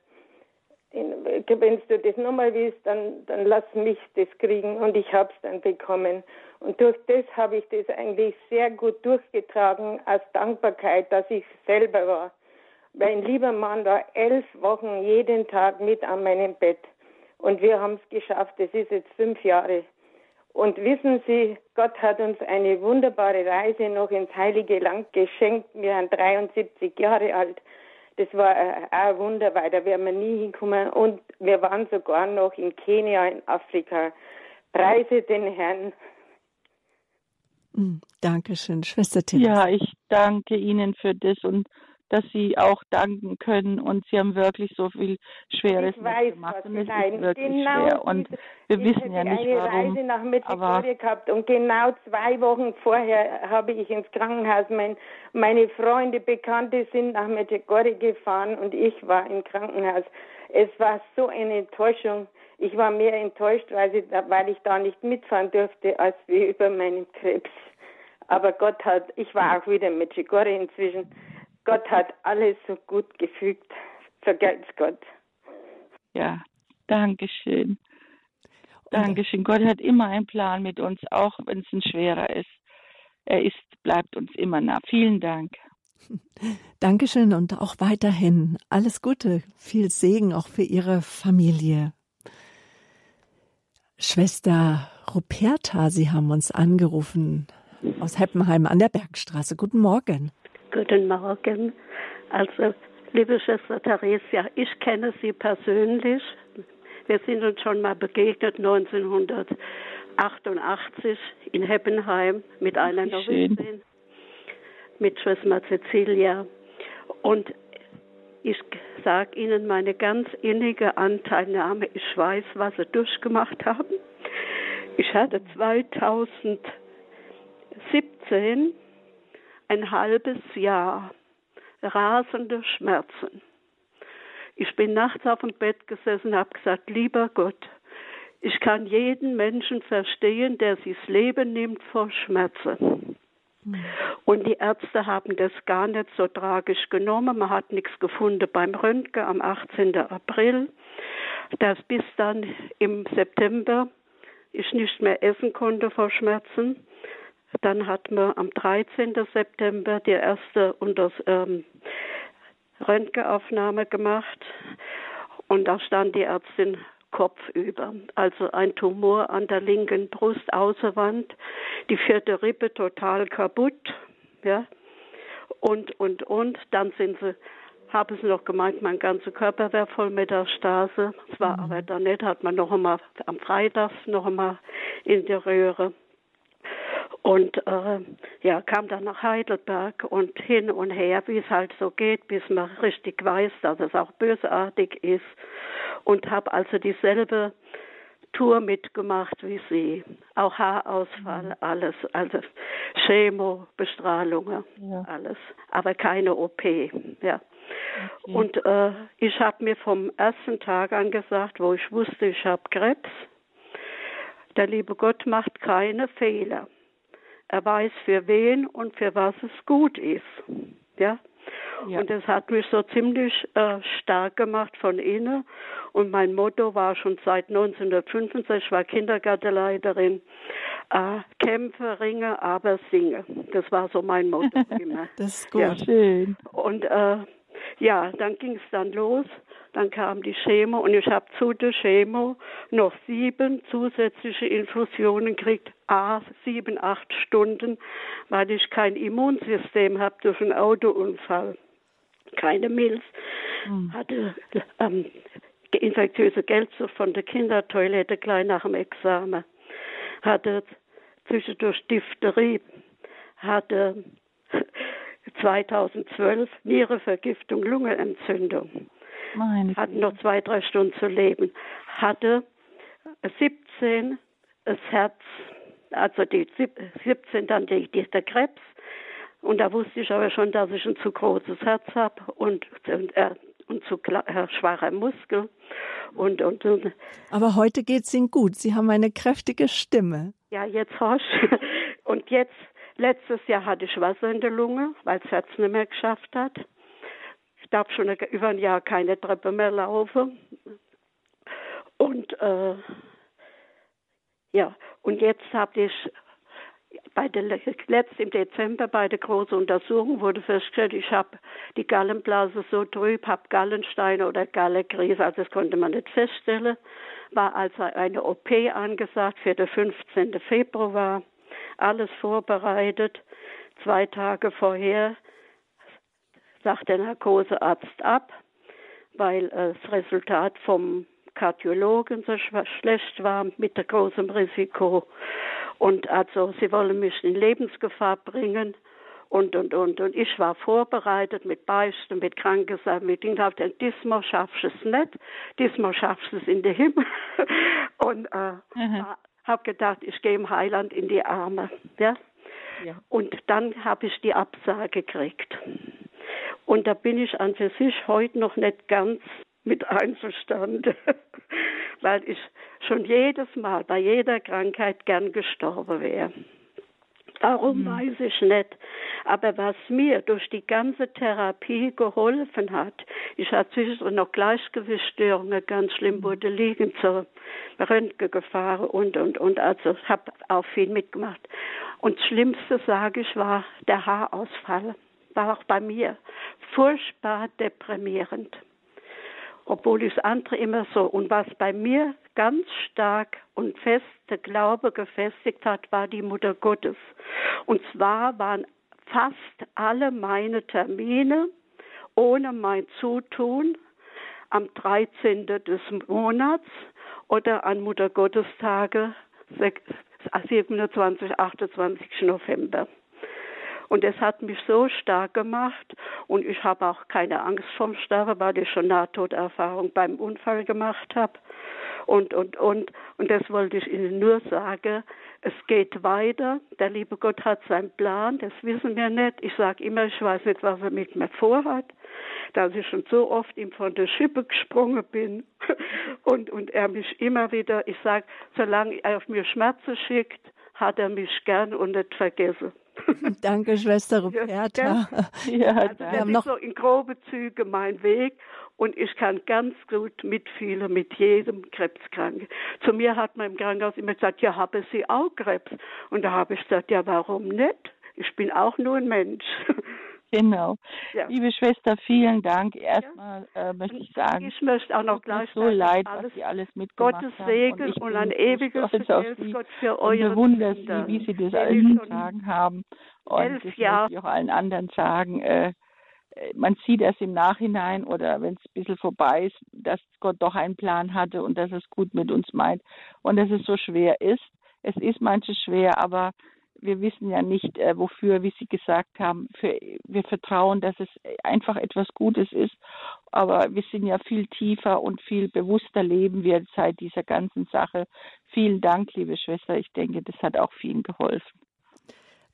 C: Wenn du das nochmal willst, dann, dann lass mich das kriegen und ich habe es dann bekommen. Und durch das habe ich das eigentlich sehr gut durchgetragen aus Dankbarkeit, dass ich selber war. Mein lieber Mann war elf Wochen jeden Tag mit an meinem Bett. Und wir haben es geschafft. Es ist jetzt fünf Jahre. Und wissen Sie, Gott hat uns eine wunderbare Reise noch ins Heilige Land geschenkt. Wir sind 73 Jahre alt. Das war äh, ein Wunder, weil da wären wir nie hinkommen. Und wir waren sogar noch in Kenia, in Afrika. Preise den Herrn.
A: Mm, Dankeschön, Schwester Theresa.
B: Ja, ich danke Ihnen für das und dass sie auch danken können und sie haben wirklich so viel Schweres
C: ich weiß,
B: gemacht und es ist wirklich
C: genau
B: schwer und wir wissen ja nicht
C: eine
B: warum.
C: Reise nach
B: aber
C: Medjugorje gehabt und genau zwei Wochen vorher habe ich ins Krankenhaus, mein, meine Freunde, Bekannte sind nach Medjugorje gefahren und ich war im Krankenhaus. Es war so eine Enttäuschung. Ich war mehr enttäuscht, weil ich, weil ich da nicht mitfahren durfte, als wie über meinen Krebs. Aber Gott hat, ich war auch wieder in Medjugorje inzwischen. Gott hat alles so gut gefügt. Vergelt's Gott.
B: Ja, danke schön. Dankeschön. Gott hat immer einen Plan mit uns, auch wenn es ein schwerer ist. Er ist, bleibt uns immer nah. Vielen Dank.
A: Dankeschön und auch weiterhin alles Gute, viel Segen auch für Ihre Familie. Schwester Ruperta, Sie haben uns angerufen aus Heppenheim an der Bergstraße. Guten Morgen.
D: Guten Morgen. Also, liebe Schwester Theresia, ich kenne Sie persönlich. Wir sind uns schon mal begegnet 1988 in Heppenheim mit einer Novizin, mit Schwester Cecilia. Und ich sage Ihnen meine ganz innige Anteilnahme. Ich weiß, was Sie durchgemacht haben. Ich hatte 2017 ein halbes Jahr rasende Schmerzen. Ich bin nachts auf dem Bett gesessen und habe gesagt, lieber Gott, ich kann jeden Menschen verstehen, der sich das Leben nimmt vor Schmerzen. Und die Ärzte haben das gar nicht so tragisch genommen. Man hat nichts gefunden beim Röntgen am 18. April. Das bis dann im September ich nicht mehr essen konnte vor Schmerzen. Dann hat man am 13. September die erste Unters ähm, Röntgenaufnahme gemacht und da stand die Ärztin kopfüber. Also ein Tumor an der linken Brustaußerwand, die vierte Rippe total kaputt, ja. Und, und, und. Dann sind sie, haben sie noch gemeint, mein ganzer Körper wäre voll Metastase. Das war mhm. aber dann nicht, hat man noch einmal am Freitag noch einmal in die Röhre. Und äh, ja, kam dann nach Heidelberg und hin und her, wie es halt so geht, bis man richtig weiß, dass es auch bösartig ist. Und habe also dieselbe Tour mitgemacht wie sie. Auch Haarausfall, mhm. alles, also Chemo, Bestrahlungen, ja. alles. Aber keine OP, ja. Okay. Und äh, ich habe mir vom ersten Tag an gesagt, wo ich wusste, ich habe Krebs, der liebe Gott macht keine Fehler. Er weiß für wen und für was es gut ist. Ja. ja. Und das hat mich so ziemlich äh, stark gemacht von innen. Und mein Motto war schon seit 1965, ich war Kindergartenleiterin, äh, kämpfe, ringe, aber singe. Das war so mein Motto immer.
A: das ist gut. Ja. Schön.
D: Und äh, ja, dann ging es dann los. Dann kam die Chemo und ich habe zu der Chemo noch sieben zusätzliche Infusionen gekriegt, a sieben, acht Stunden, weil ich kein Immunsystem habe durch einen Autounfall. Keine Milz, mhm. hatte ähm, infektiöse Geldsucht von der Kindertoilette gleich nach dem Examen, hatte zwischendurch Diphtherie, hatte 2012 Nierevergiftung, Lungenentzündung. Meine hatten noch zwei, drei Stunden zu leben. Hatte 17 das Herz, also die 17 dann die, die, der Krebs. Und da wusste ich aber schon, dass ich ein zu großes Herz habe und, und, äh, und zu äh, schwacher Muskel. Und, und, und.
A: Aber heute geht es Ihnen gut. Sie haben eine kräftige Stimme.
D: Ja, jetzt horch. Und jetzt, letztes Jahr hatte ich Wasser in der Lunge, weil das Herz nicht mehr geschafft hat darf schon über ein Jahr keine Treppe mehr laufen. Und äh, ja, und jetzt habe ich bei der letzt im Dezember bei der großen Untersuchung wurde festgestellt, ich habe die Gallenblase so trüb, habe Gallensteine oder Gallenkrise, also das konnte man nicht feststellen. War also eine OP angesagt für den 15. Februar, alles vorbereitet. Zwei Tage vorher sagt der Narkosearzt ab, weil das Resultat vom Kardiologen so schlecht war mit der großen Risiko. Und also sie wollen mich in Lebensgefahr bringen. Und, und, und. Und ich war vorbereitet mit Beichten, mit Krankensachen, mit Dingen. Ich dachte, diesmal schaffst du es nicht, diesmal schaffst du es in den Himmel. und äh, mhm. Habe gedacht, ich gehe im Heiland in die Arme. Ja? ja. Und dann habe ich die Absage gekriegt. Und da bin ich an für sich heute noch nicht ganz mit einverstanden, weil ich schon jedes Mal bei jeder Krankheit gern gestorben wäre. Warum mhm. weiß ich nicht. Aber was mir durch die ganze Therapie geholfen hat, ich hatte zwischendurch noch Gleichgewichtsstörungen, ganz schlimm mhm. wurde liegen zur Röntgen gefahren und, und, und. Also habe auch viel mitgemacht. Und das Schlimmste, sage ich, war der Haarausfall war auch bei mir furchtbar deprimierend. Obwohl ich das andere immer so. Und was bei mir ganz stark und fest der Glaube gefestigt hat, war die Mutter Gottes. Und zwar waren fast alle meine Termine ohne mein Zutun am 13. des Monats oder an Mutter Gottestage 27, 28 November. Und es hat mich so stark gemacht und ich habe auch keine Angst vom Sterben, weil ich schon Nahtoderfahrung beim Unfall gemacht habe. Und, und, und, und das wollte ich Ihnen nur sagen. Es geht weiter. Der liebe Gott hat seinen Plan. Das wissen wir nicht. Ich sage immer, ich weiß nicht, was er mit mir vorhat. Dass ich schon so oft ihm von der Schippe gesprungen bin. Und, und er mich immer wieder, ich sage, solange er auf mir Schmerzen schickt, hat er mich gern und nicht vergessen.
A: Danke, Schwester Ruperta.
D: Ja, ja also das ist noch so in grobe Züge mein Weg und ich kann ganz gut mitfühlen mit jedem Krebskranken. Zu mir hat man im Krankenhaus immer gesagt, ja, haben Sie auch Krebs? Und da habe ich gesagt, ja, warum nicht? Ich bin auch nur ein Mensch.
B: Genau. Ja. Liebe Schwester, vielen Dank. Erstmal ja. äh, möchte ich sagen,
D: ich möchte auch noch gleich
B: so leid, alles, was Sie alles mitgemacht
D: Gottes Segen und, und ein ewiges
B: Gott für eure bewundere Sie, wie Sie das allen sagen haben. Und das Jahre. möchte ich auch allen anderen sagen. Äh, äh, man sieht erst im Nachhinein oder wenn es ein bisschen vorbei ist, dass Gott doch einen Plan hatte und dass es gut mit uns meint und dass es so schwer ist. Es ist manches schwer, aber wir wissen ja nicht, äh, wofür, wie Sie gesagt haben. Für, wir vertrauen, dass es einfach etwas Gutes ist. Aber wir sind ja viel tiefer und viel bewusster leben wir seit dieser ganzen Sache. Vielen Dank, liebe Schwester. Ich denke, das hat auch vielen geholfen.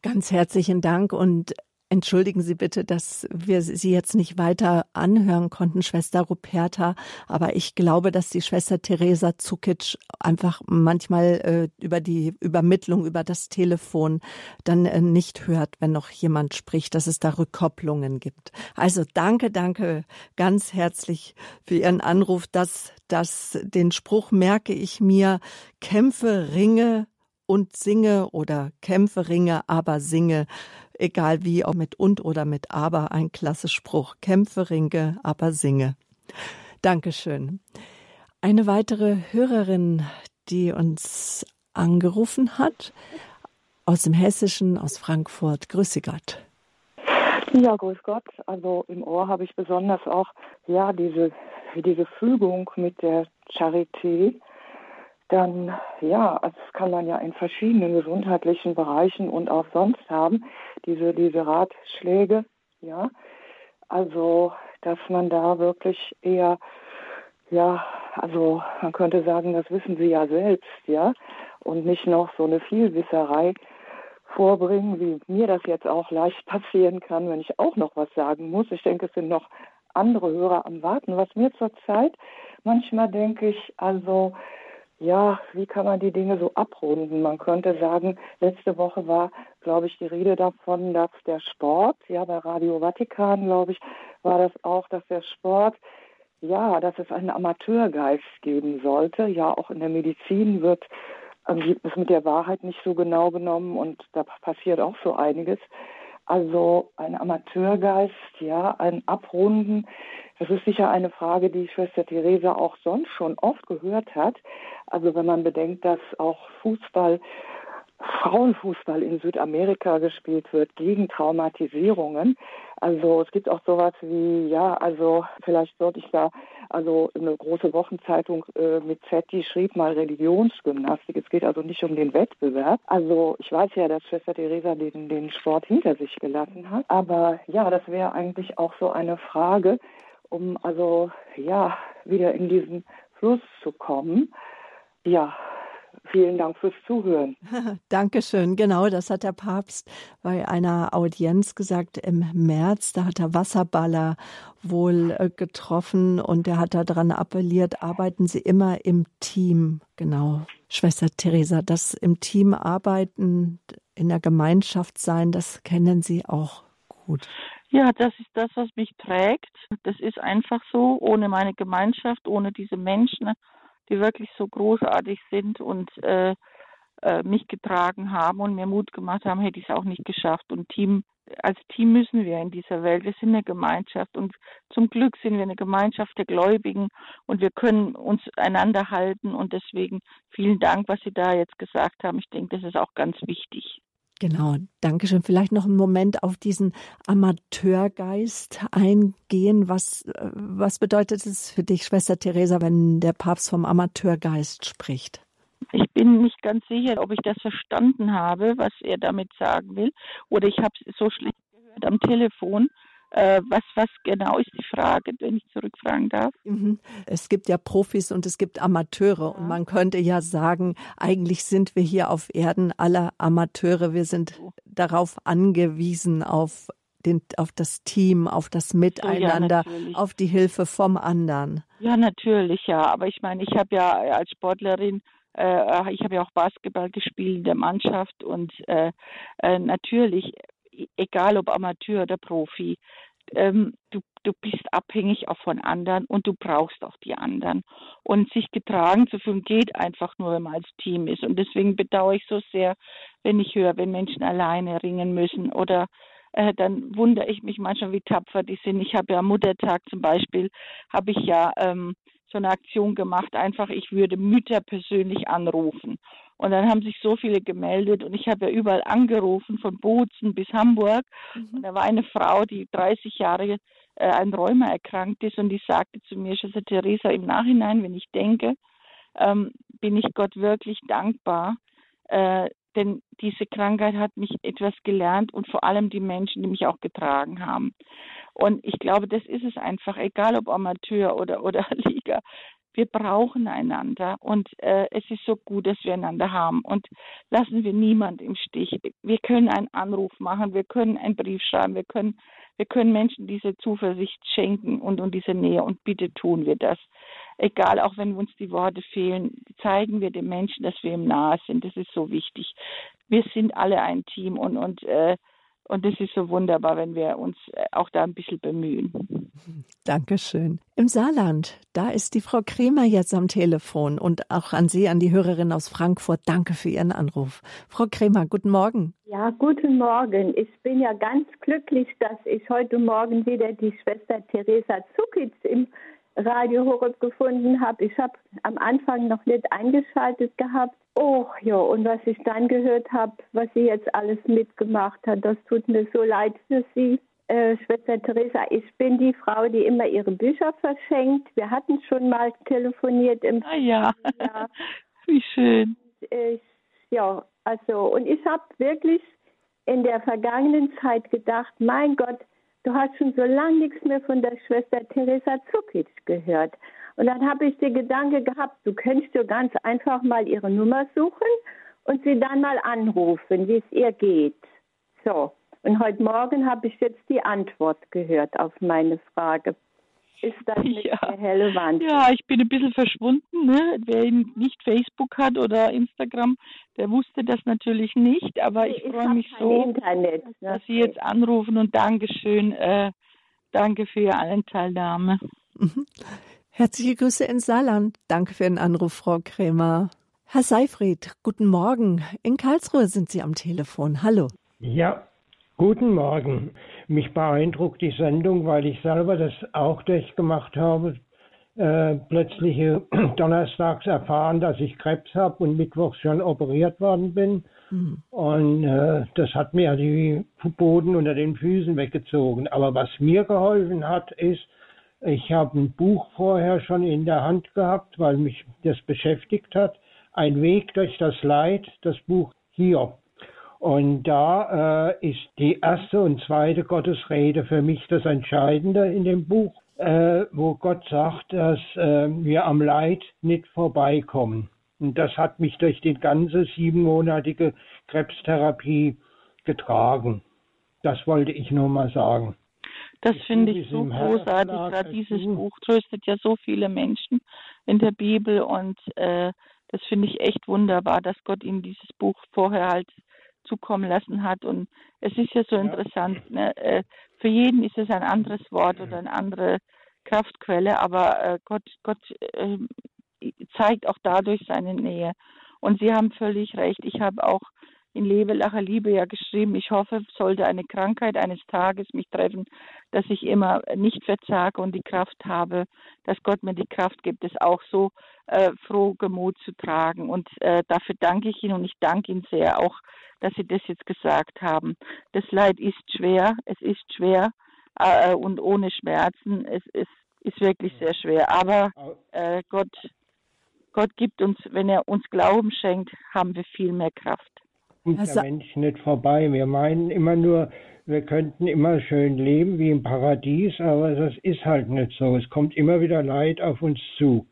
A: Ganz herzlichen Dank und Entschuldigen Sie bitte, dass wir Sie jetzt nicht weiter anhören konnten, Schwester Ruperta. Aber ich glaube, dass die Schwester Theresa Zukic einfach manchmal äh, über die Übermittlung über das Telefon dann äh, nicht hört, wenn noch jemand spricht, dass es da Rückkopplungen gibt. Also danke, danke ganz herzlich für Ihren Anruf. Dass, dass den Spruch merke ich mir, kämpfe, ringe und singe oder kämpfe, ringe, aber singe egal wie, auch mit und oder mit aber, ein klasse Spruch. Kämpfe, ringe, aber singe. Dankeschön. Eine weitere Hörerin, die uns angerufen hat, aus dem Hessischen, aus Frankfurt. Grüße Gott.
E: Ja, grüß Gott. Also im Ohr habe ich besonders auch ja diese diese Fügung mit der Charité dann ja, das kann man ja in verschiedenen gesundheitlichen Bereichen und auch sonst haben, diese, diese Ratschläge, ja. Also, dass man da wirklich eher, ja, also man könnte sagen, das wissen Sie ja selbst, ja, und nicht noch so eine Vielwisserei vorbringen, wie mir das jetzt auch leicht passieren kann, wenn ich auch noch was sagen muss. Ich denke, es sind noch andere Hörer am Warten. Was mir zurzeit manchmal denke ich, also ja, wie kann man die Dinge so abrunden? Man könnte sagen, letzte Woche war, glaube ich, die Rede davon, dass der Sport, ja, bei Radio Vatikan, glaube ich, war das auch, dass der Sport, ja, dass es einen Amateurgeist geben sollte. Ja, auch in der Medizin wird ähm, es mit der Wahrheit nicht so genau genommen und da passiert auch so einiges. Also ein Amateurgeist, ja, ein Abrunden. Das ist sicher eine Frage, die Schwester Theresa auch sonst schon oft gehört hat. Also wenn man bedenkt, dass auch Fußball, Frauenfußball in Südamerika gespielt wird gegen Traumatisierungen. Also es gibt auch sowas wie, ja, also vielleicht sollte ich da, also eine große Wochenzeitung äh, mit Z, die schrieb mal Religionsgymnastik. Es geht also nicht um den Wettbewerb. Also ich weiß ja, dass Schwester Theresa den, den Sport hinter sich gelassen hat. Aber ja, das wäre eigentlich auch so eine Frage, um also ja wieder in diesen Fluss zu kommen. Ja, vielen Dank fürs Zuhören.
A: Dankeschön. Genau, das hat der Papst bei einer Audienz gesagt im März. Da hat er Wasserballer wohl äh, getroffen und er hat daran appelliert, arbeiten Sie immer im Team. Genau, Schwester Theresa, das im Team arbeiten, in der Gemeinschaft sein, das kennen Sie auch gut.
B: Ja, das ist das, was mich trägt. Das ist einfach so, ohne meine Gemeinschaft, ohne diese Menschen, die wirklich so großartig sind und äh, äh, mich getragen haben und mir Mut gemacht haben, hätte ich es auch nicht geschafft. Und Team, als Team müssen wir in dieser Welt. Wir sind eine Gemeinschaft und zum Glück sind wir eine Gemeinschaft der Gläubigen und wir können uns einander halten. Und deswegen vielen Dank, was Sie da jetzt gesagt haben. Ich denke, das ist auch ganz wichtig.
A: Genau, danke schön. Vielleicht noch einen Moment auf diesen Amateurgeist eingehen. Was, äh, was bedeutet es für dich, Schwester Theresa, wenn der Papst vom Amateurgeist spricht?
B: Ich bin nicht ganz sicher, ob ich das verstanden habe, was er damit sagen will. Oder ich habe es so schlecht gehört am Telefon. Äh, was, was genau ist die Frage, wenn ich zurückfragen darf?
A: Mhm. Es gibt ja Profis und es gibt Amateure. Ja. Und man könnte ja sagen, eigentlich sind wir hier auf Erden alle Amateure. Wir sind darauf angewiesen, auf, den, auf das Team, auf das Miteinander, oh ja, auf die Hilfe vom anderen.
B: Ja, natürlich, ja. Aber ich meine, ich habe ja als Sportlerin äh, ich habe ja auch Basketball gespielt in der Mannschaft und äh, äh, natürlich, egal ob Amateur oder Profi, ähm, du, du bist abhängig auch von anderen und du brauchst auch die anderen. Und sich getragen zu fühlen geht einfach nur, wenn man als Team ist. Und deswegen bedauere ich so sehr, wenn ich höre, wenn Menschen alleine ringen müssen oder äh, dann wundere ich mich manchmal, wie tapfer die sind. Ich habe ja am Muttertag zum Beispiel, habe ich ja ähm, so eine Aktion gemacht, einfach ich würde Mütter persönlich anrufen. Und dann haben sich so viele gemeldet und ich habe ja überall angerufen, von Bozen bis Hamburg. Mhm. Und da war eine Frau, die 30 Jahre äh, an Rheuma erkrankt ist und die sagte zu mir, Schwester Theresa, im Nachhinein, wenn ich denke, ähm, bin ich Gott wirklich dankbar, äh, denn diese Krankheit hat mich etwas gelernt und vor allem die Menschen, die mich auch getragen haben. Und ich glaube, das ist es einfach, egal ob Amateur oder, oder Liga. Wir brauchen einander und äh, es ist so gut, dass wir einander haben und lassen wir niemand im Stich. Wir können einen Anruf machen, wir können einen Brief schreiben, wir können, wir können Menschen diese Zuversicht schenken und, und diese Nähe und bitte tun wir das. Egal, auch wenn uns die Worte fehlen, zeigen wir den Menschen, dass wir ihm nahe sind. Das ist so wichtig. Wir sind alle ein Team und, und äh, und es ist so wunderbar, wenn wir uns äh, auch da ein bisschen bemühen.
A: Dankeschön. Im Saarland, da ist die Frau Kremer jetzt am Telefon und auch an Sie, an die Hörerin aus Frankfurt. Danke für Ihren Anruf. Frau Kremer, guten Morgen.
F: Ja, guten Morgen. Ich bin ja ganz glücklich, dass ich heute Morgen wieder die Schwester Theresa Zukitz im Radio Horeb gefunden habe. Ich habe am Anfang noch nicht eingeschaltet gehabt. Oh ja, und was ich dann gehört habe, was sie jetzt alles mitgemacht hat, das tut mir so leid für sie. Äh, Schwester Theresa, ich bin die Frau, die immer ihre Bücher verschenkt. Wir hatten schon mal telefoniert im
B: Ah ja, wie schön.
F: Ich, ja, also und ich habe wirklich in der vergangenen Zeit gedacht, mein Gott, du hast schon so lange nichts mehr von der Schwester Teresa Zukic gehört. Und dann habe ich den Gedanke gehabt, du könntest dir ganz einfach mal ihre Nummer suchen und sie dann mal anrufen, wie es ihr geht. So. Und heute Morgen habe ich jetzt die Antwort gehört auf meine Frage ist das nicht ja. relevant.
B: Ja, ich bin ein bisschen verschwunden. Ne? Wer nicht Facebook hat oder Instagram, der wusste das natürlich nicht. Aber ich, ich freue mich so, Internet, ne? dass Sie jetzt anrufen und Dankeschön. Äh, danke für Ihre Anteilnahme.
A: Mhm. Herzliche Grüße ins Saarland. Danke für den Anruf, Frau Krämer. Herr Seifried, guten Morgen. In Karlsruhe sind Sie am Telefon. Hallo.
G: Ja, Guten Morgen. Mich beeindruckt die Sendung, weil ich selber das auch durchgemacht habe. Äh, plötzlich donnerstags erfahren, dass ich Krebs habe und mittwochs schon operiert worden bin. Mhm. Und äh, das hat mir die Boden unter den Füßen weggezogen. Aber was mir geholfen hat, ist, ich habe ein Buch vorher schon in der Hand gehabt, weil mich das beschäftigt hat. Ein Weg durch das Leid, das Buch Hiob. Und da äh, ist die erste und zweite Gottesrede für mich das Entscheidende in dem Buch, äh, wo Gott sagt, dass äh, wir am Leid nicht vorbeikommen. Und das hat mich durch die ganze siebenmonatige Krebstherapie getragen. Das wollte ich nur mal sagen.
B: Das finde ich so großartig. Gerade dieses Buch tröstet ja so viele Menschen in der Bibel und äh, das finde ich echt wunderbar, dass Gott ihnen dieses Buch vorher halt zukommen lassen hat. Und es ist ja so ja. interessant, ne? Äh, für jeden ist es ein anderes Wort oder eine andere Kraftquelle, aber äh, Gott, Gott äh, zeigt auch dadurch seine Nähe. Und Sie haben völlig recht. Ich habe auch in Lebe, Lache, Liebe ja geschrieben, ich hoffe, sollte eine Krankheit eines Tages mich treffen, dass ich immer nicht verzage und die Kraft habe, dass Gott mir die Kraft gibt, es auch so äh, froh Gemut zu tragen. Und äh, dafür danke ich Ihnen und ich danke Ihnen sehr auch, dass Sie das jetzt gesagt haben. Das Leid ist schwer, es ist schwer äh, und ohne Schmerzen. Es, es ist wirklich sehr schwer. Aber äh, Gott, Gott gibt uns, wenn er uns Glauben schenkt, haben wir viel mehr Kraft
G: kommt also, der Mensch nicht vorbei. Wir meinen immer nur, wir könnten immer schön leben wie im Paradies, aber das ist halt nicht so. Es kommt immer wieder Leid auf uns zu.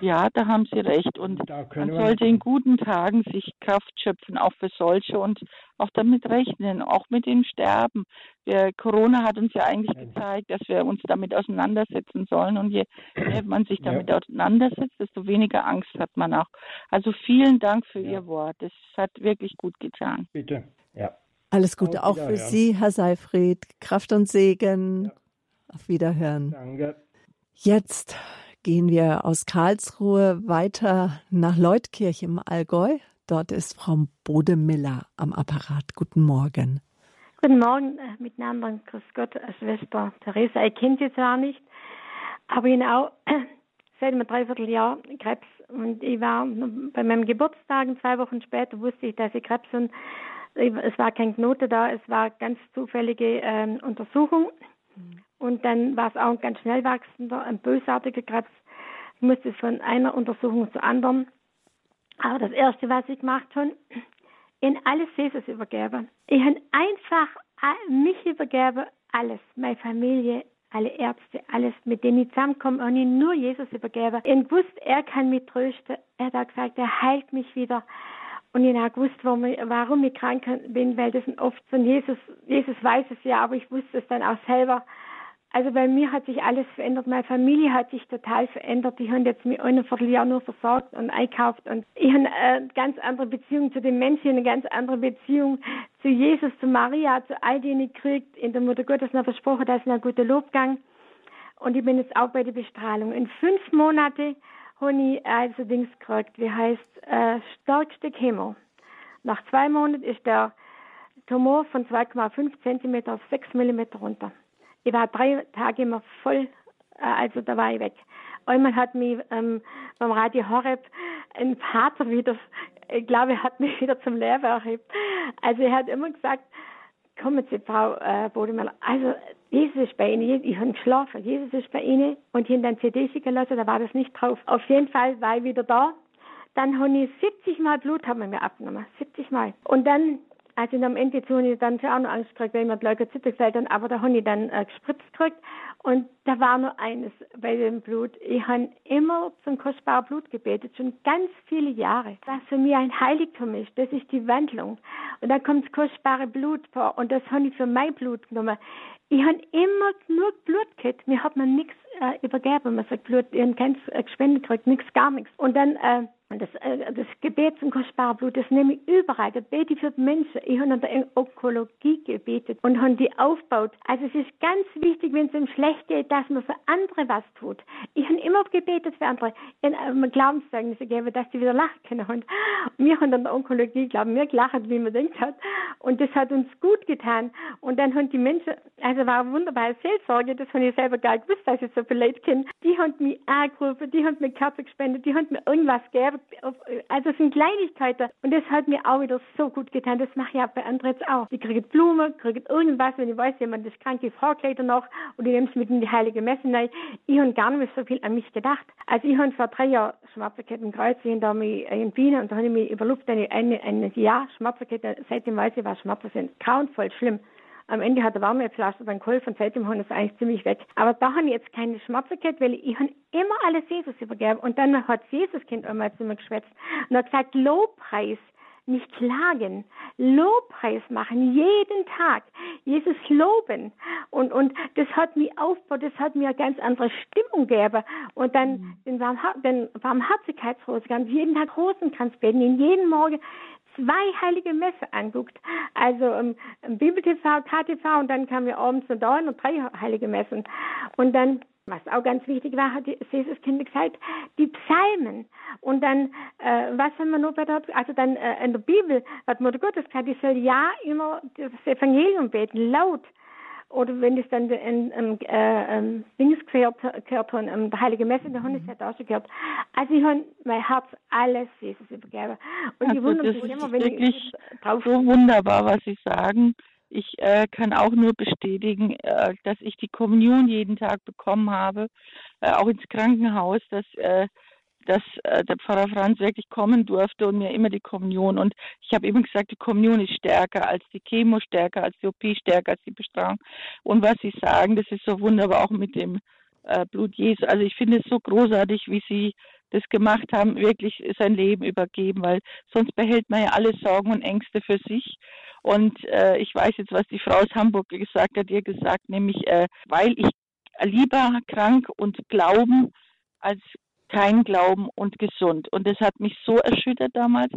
B: Ja, da haben Sie recht. Und man sollte in guten Tagen sich Kraft schöpfen, auch für solche und auch damit rechnen, auch mit dem Sterben. Wir, Corona hat uns ja eigentlich gezeigt, dass wir uns damit auseinandersetzen sollen. Und je mehr man sich damit ja. auseinandersetzt, desto weniger Angst hat man auch. Also vielen Dank für ja. Ihr Wort. Es hat wirklich gut getan.
G: Bitte. Ja.
A: Alles Gute auch für Sie, Herr Seifried. Kraft und Segen. Ja. Auf Wiederhören.
G: Danke.
A: Jetzt gehen wir aus Karlsruhe weiter nach Leutkirch im Allgäu. Dort ist Frau Bodemiller am Apparat. Guten Morgen.
H: Guten Morgen äh, miteinander. Grüß Gott, äh, Schwester Theresa. Ich kenne Sie zwar nicht, aber genau seit einem Dreivierteljahr Krebs. Und ich war bei meinem Geburtstag zwei Wochen später wusste ich, dass ich Krebs und es war kein Knote da, es war ganz zufällige ähm, Untersuchung. Und dann war es auch ein ganz schnell wachsender, ein bösartiger Krebs. Ich musste von einer Untersuchung zur anderen. Aber das Erste, was ich gemacht habe, in alles Jesus übergeben. Ich habe einfach mich übergeben, alles, meine Familie, alle Ärzte, alles, mit denen ich zusammenkomme, und ich nur Jesus übergeben. Ich wusste, er kann mich trösten. Er hat gesagt, er heilt mich wieder. Und ich habe gewusst, warum ich krank bin, weil das oft von Jesus, Jesus weiß es ja, aber ich wusste es dann auch selber. Also bei mir hat sich alles verändert. Meine Familie hat sich total verändert. Die haben jetzt mit einem Vierteljahr nur versorgt und einkauft. Und ich habe eine ganz andere Beziehung zu den Menschen, eine ganz andere Beziehung zu Jesus, zu Maria, zu all denen ich kriegt. In der Mutter Gottes noch versprochen, dass es ein guter Lobgang. Und ich bin jetzt auch bei der Bestrahlung. In fünf Monate habe ich also Dings gekriegt, wie heißt, äh, stärkste Chemo. Nach zwei Monaten ist der Tumor von 2,5 Zentimeter auf 6 Millimeter runter. Ich war drei Tage immer voll, äh, also da war ich weg. Einmal hat mich ähm, beim Radio Horeb ein Vater wieder, ich glaube, er hat mich wieder zum Leben erhebt. Also er hat immer gesagt, kommen Sie, Frau äh, Bodemeller, also Jesus ist bei Ihnen, ich habe geschlafen, Jesus ist bei Ihnen und ich habe dann CD schicken lassen, da war das nicht drauf. Auf jeden Fall war ich wieder da. Dann habe ich 70 Mal Blut haben wir mir abgenommen, 70 Mal. Und dann also am Ende habe ich dann schon auch noch Angst gekriegt, weil mir Leukozyte gefällt habe, aber da habe ich dann äh, gespritzt gekriegt. Und da war nur eines bei dem Blut. Ich habe immer zum kostbaren Blut gebetet, schon ganz viele Jahre. Was für mich ein Heiligtum ist, das ist die Wandlung. Und dann kommt das kostbare Blut vor und das habe ich für mein Blut genommen. Ich habe immer nur Blut gehabt. Mir hat man nichts äh, übergeben. Man sagt Blut, ich habe keins äh, gespendet gekriegt, nichts, gar nichts. Und dann äh, das, äh, das Gebet zum kostbaren Blut, das nehme ich überall. Das bete ich für die Menschen. Ich habe an der Onkologie gebetet und habe die aufgebaut. Also es ist ganz wichtig, wenn es ihm schlecht geht, dass man für andere was tut. Ich habe immer gebetet für andere. In einem äh, Glaubenszeugnis gegeben, dass die wieder lachen können. Und wir haben an der Onkologie, glauben wir, gelacht, wie man denkt hat. Und das hat uns gut getan. Und dann haben die Menschen, also war eine wunderbare Seelsorge, das habe ich selber gar nicht gewusst, dass ich so viele Leute kenne. Die haben mich angerufen, die haben mir Kerzen gespendet, die haben mir irgendwas gegeben also es sind Kleinigkeiten und das hat mir auch wieder so gut getan. Das mache ich auch bei anderen jetzt auch. Die kriegen Blumen, kriegen irgendwas, wenn ich weiß, jemand ist krank, ich Vorkleider noch und ich nehme es mit in die Heilige Messe rein. Ich habe gar nicht mehr so viel an mich gedacht. Also ich habe vor drei Jahren Schmerzerkette im Kreuz hinter mir in Wien und da habe ich mich eine, ein Jahr Schmerzerkette. Seitdem weiß ich, was Schmerzen sind. Grauenvoll, schlimm. Am Ende hat der Warmepflaster dann geholfen und seitdem haben wir es eigentlich ziemlich weg. Aber da habe ich jetzt keine Schmerzen gehabt, weil ich habe immer alles Jesus übergeben. Und dann hat Jesuskind einmal zu mir geschwätzt und hat gesagt, Lobpreis nicht klagen, Lobpreis machen, jeden Tag, Jesus loben. Und, und das hat mich aufgebaut, das hat mir eine ganz andere Stimmung gegeben. Und dann mhm. den, Warmher den Barmherzigkeitsrosenkranz, jeden Tag Rosenkranz beten, in jeden Morgen zwei heilige Messe anguckt. Also ähm, Bibel TV, KTV und dann kamen wir abends noch da und drei heilige Messen. Und dann Was auch ganz wichtig war, hat Jesus Kinder gesagt, die Psalmen. Und dann, äh, was haben wir noch bei der, also dann äh, in der Bibel hat Mutter Gottes gesagt, ich soll ja immer das Evangelium beten, laut. Oder wenn es dann in, in, äh, in Dings gehört, gehört haben, der Heilige Messe, da habe ich es auch schon gehört. Also ich habe mein Herz alles Jesus übergeben.
B: Und also ich wundere mich immer, wenn wirklich ich drauf so wunderbar, was Sie sagen. Ich äh, kann auch nur bestätigen, äh, dass ich die Kommunion jeden Tag bekommen habe, äh, auch ins Krankenhaus, dass, äh, dass äh, der Pfarrer Franz wirklich kommen durfte und mir immer die Kommunion. Und ich habe eben gesagt, die Kommunion ist stärker als die Chemo, stärker als die OP, stärker als die Bestrahlung. Und was Sie sagen, das ist so wunderbar auch mit dem äh, Blut Jesu. Also ich finde es so großartig, wie Sie das gemacht haben, wirklich sein Leben übergeben, weil sonst behält man ja alle Sorgen und Ängste für sich. Und äh, ich weiß jetzt, was die Frau aus Hamburg gesagt hat, ihr gesagt, nämlich, äh, weil ich lieber krank und glauben als kein Glauben und gesund. Und das hat mich so erschüttert damals.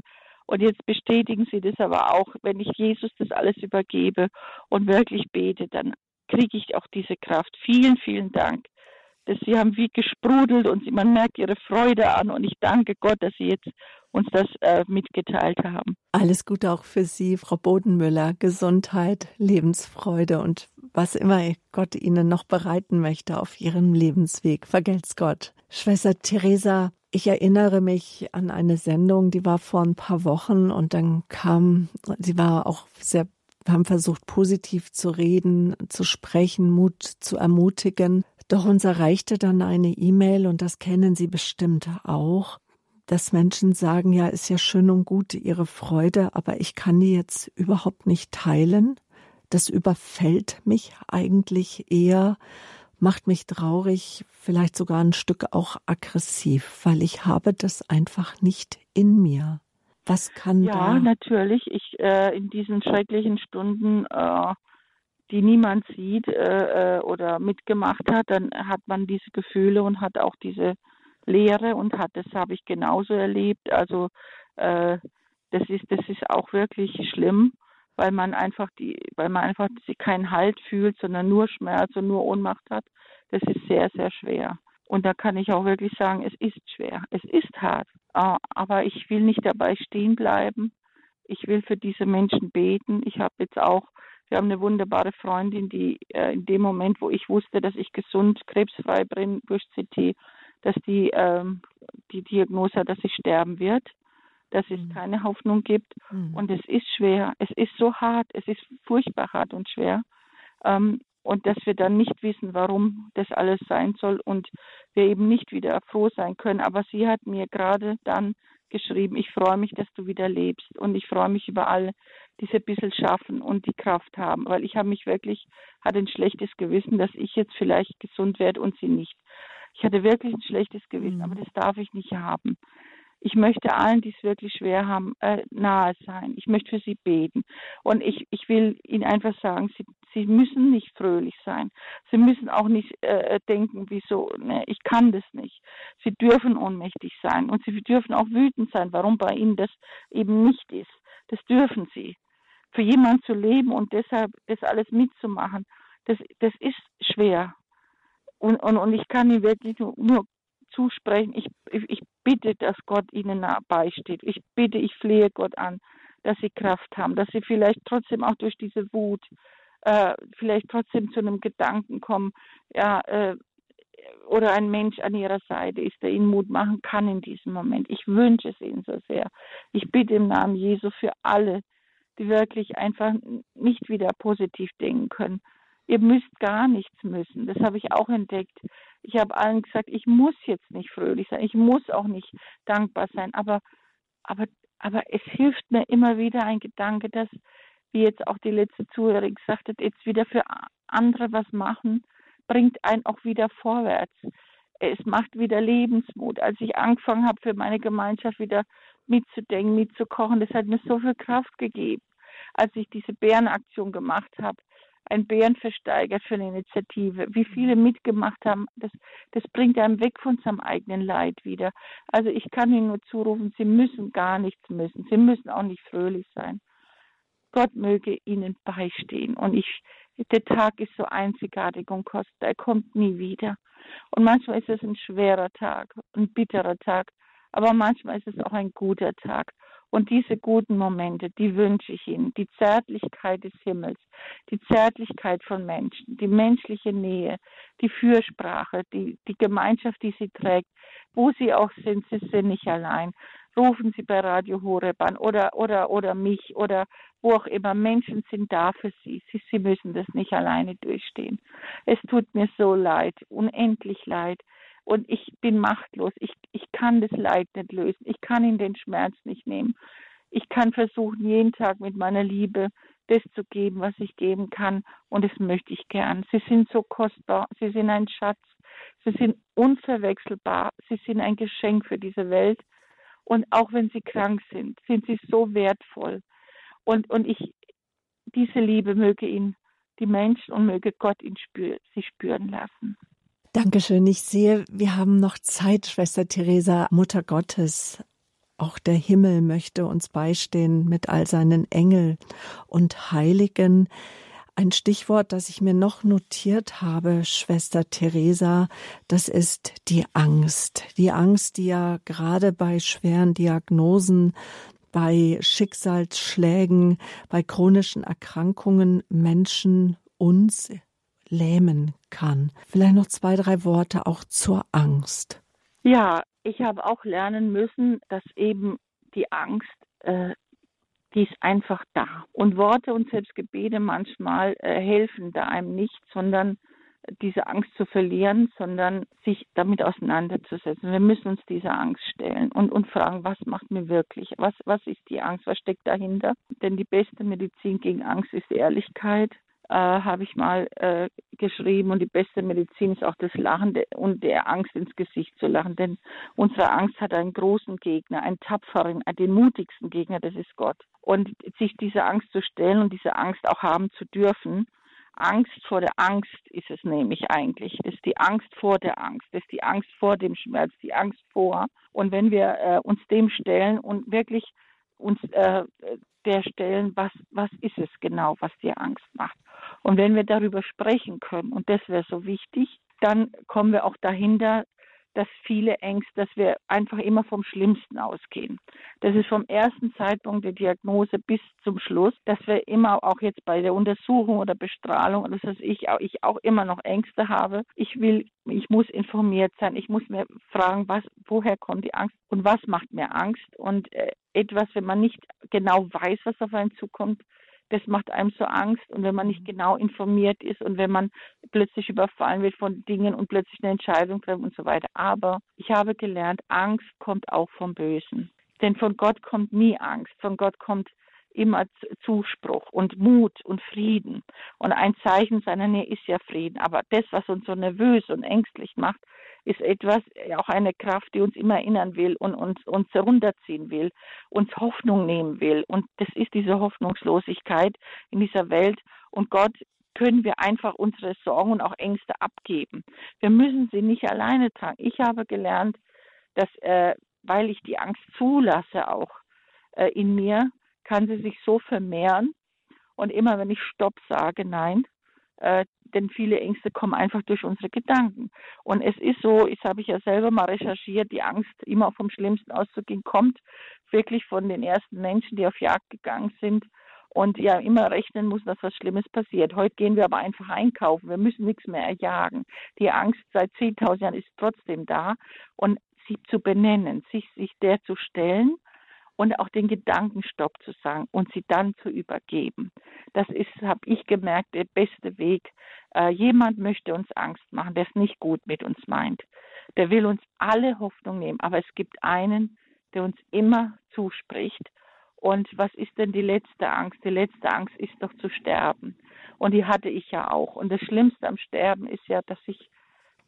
B: Und jetzt bestätigen Sie das aber auch, wenn ich Jesus das alles übergebe und wirklich bete, dann kriege ich auch diese Kraft. Vielen, vielen Dank dass sie haben wie gesprudelt und man merkt ihre Freude an und ich danke Gott, dass sie jetzt uns das äh, mitgeteilt haben.
A: Alles Gute auch für Sie, Frau Bodenmüller. Gesundheit, Lebensfreude und was immer Gott Ihnen noch bereiten möchte auf Ihrem Lebensweg. Vergelt's Gott. Schwester Theresa, ich erinnere mich an eine Sendung, die war vor ein paar Wochen und dann kam, sie war auch sehr haben versucht, positiv zu reden, zu sprechen, Mut zu ermutigen. Doch uns erreichte dann eine E-Mail, und das kennen Sie bestimmt auch, dass Menschen sagen, ja, ist ja schön und gut Ihre Freude, aber ich kann die jetzt überhaupt nicht teilen. Das überfällt mich eigentlich eher, macht mich traurig, vielleicht sogar ein Stück auch aggressiv, weil ich habe das einfach nicht in mir. Was kann
B: ja,
A: da?
B: Ja, natürlich. Ich äh, in diesen schrecklichen Stunden äh, die niemand sieht äh, äh, oder mitgemacht hat, dann hat man diese Gefühle und hat auch diese Leere und hat das habe ich genauso erlebt. Also äh, das ist das ist auch wirklich schlimm, weil man einfach die weil man einfach keinen Halt fühlt, sondern nur Schmerz und nur Ohnmacht hat. Das ist sehr sehr schwer. Und da kann ich auch wirklich sagen, es ist schwer, es ist hart. Äh, aber ich will nicht dabei stehen bleiben. Ich will für diese Menschen beten. Ich habe jetzt auch wir haben eine wunderbare Freundin, die äh, in dem Moment, wo ich wusste, dass ich gesund, krebsfrei bin durch CT, dass die ähm, die Diagnose dass ich sterben wird, dass es mhm. keine Hoffnung gibt. Mhm. Und es ist schwer. Es ist so hart. Es ist furchtbar hart und schwer. Ähm, und dass wir dann nicht wissen, warum das alles sein soll und wir eben nicht wieder froh sein können. Aber sie hat mir gerade dann geschrieben, ich freue mich, dass du wieder lebst und ich freue mich über alle, die es ein bisschen schaffen und die Kraft haben, weil ich habe mich wirklich, hatte ein schlechtes Gewissen, dass ich jetzt vielleicht gesund werde und sie nicht. Ich hatte wirklich ein schlechtes Gewissen, mhm. aber das darf ich nicht haben. Ich möchte allen, die es wirklich schwer haben, äh, nahe sein. Ich möchte für sie beten. Und ich, ich will ihnen einfach sagen, sie, sie müssen nicht fröhlich sein. Sie müssen auch nicht äh, denken, wieso, ne, ich kann das nicht. Sie dürfen ohnmächtig sein und sie dürfen auch wütend sein, warum bei ihnen das eben nicht ist. Das dürfen sie. Für jemanden zu leben und deshalb das alles mitzumachen, das, das ist schwer. Und, und, und ich kann ihnen wirklich nur, nur zusprechen. Ich, ich, ich bitte, dass Gott ihnen beisteht. Ich bitte, ich flehe Gott an, dass sie Kraft haben, dass sie vielleicht trotzdem auch durch diese Wut äh, vielleicht trotzdem zu einem Gedanken kommen, ja, äh, oder ein Mensch an ihrer Seite ist, der ihnen Mut machen kann in diesem Moment. Ich wünsche es ihnen so sehr. Ich bitte im Namen Jesu für alle, die wirklich einfach nicht wieder positiv denken können. Ihr müsst gar nichts müssen. Das habe ich auch entdeckt. Ich habe allen gesagt, ich muss jetzt nicht fröhlich sein, ich muss auch nicht dankbar sein, aber, aber, aber es hilft mir immer wieder ein Gedanke, dass, wie jetzt auch die letzte Zuhörerin gesagt hat, jetzt wieder für andere was machen, bringt einen auch wieder vorwärts. Es macht wieder Lebensmut. Als ich angefangen habe, für meine Gemeinschaft wieder mitzudenken, mitzukochen, das hat mir so viel Kraft gegeben. Als ich diese Bärenaktion gemacht habe, ein Bärenversteiger für eine Initiative, wie viele mitgemacht haben, das, das bringt einem weg von seinem eigenen Leid wieder. Also ich kann Ihnen nur zurufen, Sie müssen gar nichts müssen. Sie müssen auch nicht fröhlich sein. Gott möge Ihnen beistehen. Und ich der Tag ist so einzigartig und kostbar, er kommt nie wieder. Und manchmal ist es ein schwerer Tag, ein bitterer Tag, aber manchmal ist es auch ein guter Tag. Und diese guten Momente, die wünsche ich Ihnen. Die Zärtlichkeit des Himmels, die Zärtlichkeit von Menschen, die menschliche Nähe, die Fürsprache, die, die Gemeinschaft, die Sie trägt, wo Sie auch sind, Sie sind nicht allein. Rufen Sie bei Radio Horeb an oder, oder, oder mich oder wo auch immer. Menschen sind da für Sie. Sie. Sie müssen das nicht alleine durchstehen. Es tut mir so leid, unendlich leid und ich bin machtlos. Ich, ich kann das Leid nicht lösen. Ich kann ihn den Schmerz nicht nehmen. Ich kann versuchen, jeden Tag mit meiner Liebe das zu geben, was ich geben kann. Und das möchte ich gern. Sie sind so kostbar. Sie sind ein Schatz. Sie sind unverwechselbar. Sie sind ein Geschenk für diese Welt. Und auch wenn sie krank sind, sind sie so wertvoll. Und, und ich, diese Liebe möge ihn, die Menschen und möge Gott ihn spür, sie spüren lassen.
A: Dankeschön. Ich sehe, wir haben noch Zeit, Schwester Theresa, Mutter Gottes. Auch der Himmel möchte uns beistehen mit all seinen Engel und Heiligen. Ein Stichwort, das ich mir noch notiert habe, Schwester Theresa, das ist die Angst. Die Angst, die ja gerade bei schweren Diagnosen, bei Schicksalsschlägen, bei chronischen Erkrankungen Menschen uns lähmen kann. Vielleicht noch zwei, drei Worte auch zur Angst.
B: Ja, ich habe auch lernen müssen, dass eben die Angst, äh, die ist einfach da. Und Worte und selbst Gebete manchmal äh, helfen da einem nicht, sondern diese Angst zu verlieren, sondern sich damit auseinanderzusetzen. Wir müssen uns dieser Angst stellen und, und fragen, was macht mir wirklich? Was, was ist die Angst? Was steckt dahinter? Denn die beste Medizin gegen Angst ist Ehrlichkeit äh, habe ich mal äh, geschrieben. Und die beste Medizin ist auch das Lachen und der Angst ins Gesicht zu lachen. Denn unsere Angst hat einen großen Gegner, einen tapferen, den mutigsten Gegner, das ist Gott. Und sich dieser Angst zu stellen und diese Angst auch haben zu dürfen, Angst vor der Angst ist es nämlich eigentlich. Das ist die Angst vor der Angst. Das ist die Angst vor dem Schmerz, die Angst vor. Und wenn wir äh, uns dem stellen und wirklich uns äh, der stellen, was, was ist es genau, was dir Angst macht. Und wenn wir darüber sprechen können, und das wäre so wichtig, dann kommen wir auch dahinter, dass viele Ängste, dass wir einfach immer vom Schlimmsten ausgehen. Das ist vom ersten Zeitpunkt der Diagnose bis zum Schluss, dass wir immer auch jetzt bei der Untersuchung oder Bestrahlung, das heißt ich auch, ich auch immer noch Ängste habe. Ich will, ich muss informiert sein. Ich muss mir fragen, was, woher kommt die Angst und was macht mir Angst und äh, etwas, wenn man nicht genau weiß, was auf einen zukommt, das macht einem so Angst. Und wenn man nicht mhm. genau informiert ist und wenn man plötzlich überfallen wird von Dingen und plötzlich eine Entscheidung trifft und so weiter. Aber ich habe gelernt, Angst kommt auch vom Bösen. Denn von Gott kommt nie Angst. Von Gott kommt immer Zuspruch und Mut und Frieden. Und ein Zeichen seiner Nähe ist ja Frieden. Aber das, was uns so nervös und ängstlich macht, ist etwas, auch eine Kraft, die uns immer erinnern will und uns, uns herunterziehen will, uns Hoffnung nehmen will. Und das ist diese Hoffnungslosigkeit in dieser Welt. Und Gott können wir einfach unsere Sorgen und auch Ängste abgeben. Wir müssen sie nicht alleine tragen. Ich habe gelernt, dass, äh, weil ich die Angst zulasse auch äh, in mir, kann sie sich so vermehren. Und immer wenn ich Stopp sage, nein, äh, denn viele Ängste kommen einfach durch unsere Gedanken. Und es ist so, das habe ich ja selber mal recherchiert, die Angst, immer vom Schlimmsten auszugehen, kommt wirklich von den ersten Menschen, die auf Jagd gegangen sind und ja immer rechnen muss, dass was Schlimmes passiert. Heute gehen wir aber einfach einkaufen. Wir müssen nichts mehr erjagen. Die Angst seit 10.000 Jahren ist trotzdem da und sie zu benennen, sich, sich der zu stellen und auch den Gedankenstopp zu sagen und sie dann zu übergeben. Das ist, habe ich gemerkt, der beste Weg. Äh, jemand möchte uns Angst machen, der es nicht gut mit uns meint. Der will uns alle Hoffnung nehmen, aber es gibt einen, der uns immer zuspricht. Und was ist denn die letzte Angst? Die letzte Angst ist doch zu sterben. Und die hatte ich ja auch. Und das Schlimmste am Sterben ist ja, dass ich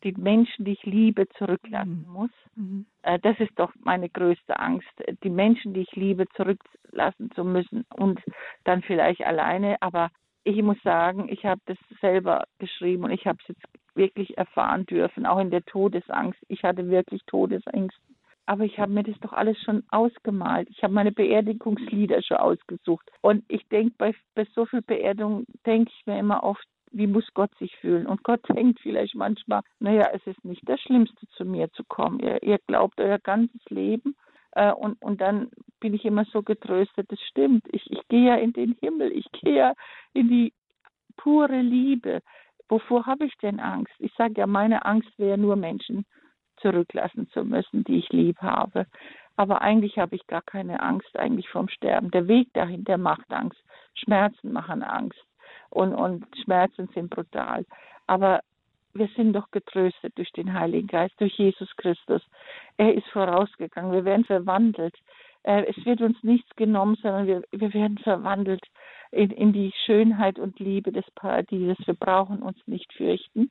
B: die Menschen, die ich liebe, zurücklassen mhm. muss. Mhm. Äh, das ist doch meine größte Angst, die Menschen, die ich liebe, zurücklassen zu müssen und dann vielleicht alleine. Aber ich muss sagen, ich habe das selber geschrieben und ich habe es jetzt wirklich erfahren dürfen, auch in der Todesangst. Ich hatte wirklich Todesängste. Aber ich habe mir das doch alles schon ausgemalt. Ich habe meine Beerdigungslieder schon ausgesucht. Und ich denke, bei, bei so viel Beerdigung denke ich mir immer oft, wie muss Gott sich fühlen? Und Gott denkt vielleicht manchmal, naja, es ist nicht das Schlimmste, zu mir zu kommen. Ihr, ihr glaubt euer ganzes Leben. Äh, und, und dann bin ich immer so getröstet, das stimmt. Ich, ich gehe ja in den Himmel, ich gehe ja in die pure Liebe. Wovor habe ich denn Angst? Ich sage ja, meine Angst wäre nur Menschen zurücklassen zu müssen, die ich lieb habe. Aber eigentlich habe ich gar keine Angst eigentlich vom Sterben. Der Weg dahin, der macht Angst. Schmerzen machen Angst. Und, und Schmerzen sind brutal. Aber wir sind doch getröstet durch den Heiligen Geist, durch Jesus Christus. Er ist vorausgegangen. Wir werden verwandelt. Äh, es wird uns nichts genommen, sondern wir, wir werden verwandelt in, in die Schönheit und Liebe des Paradieses. Wir brauchen uns nicht fürchten,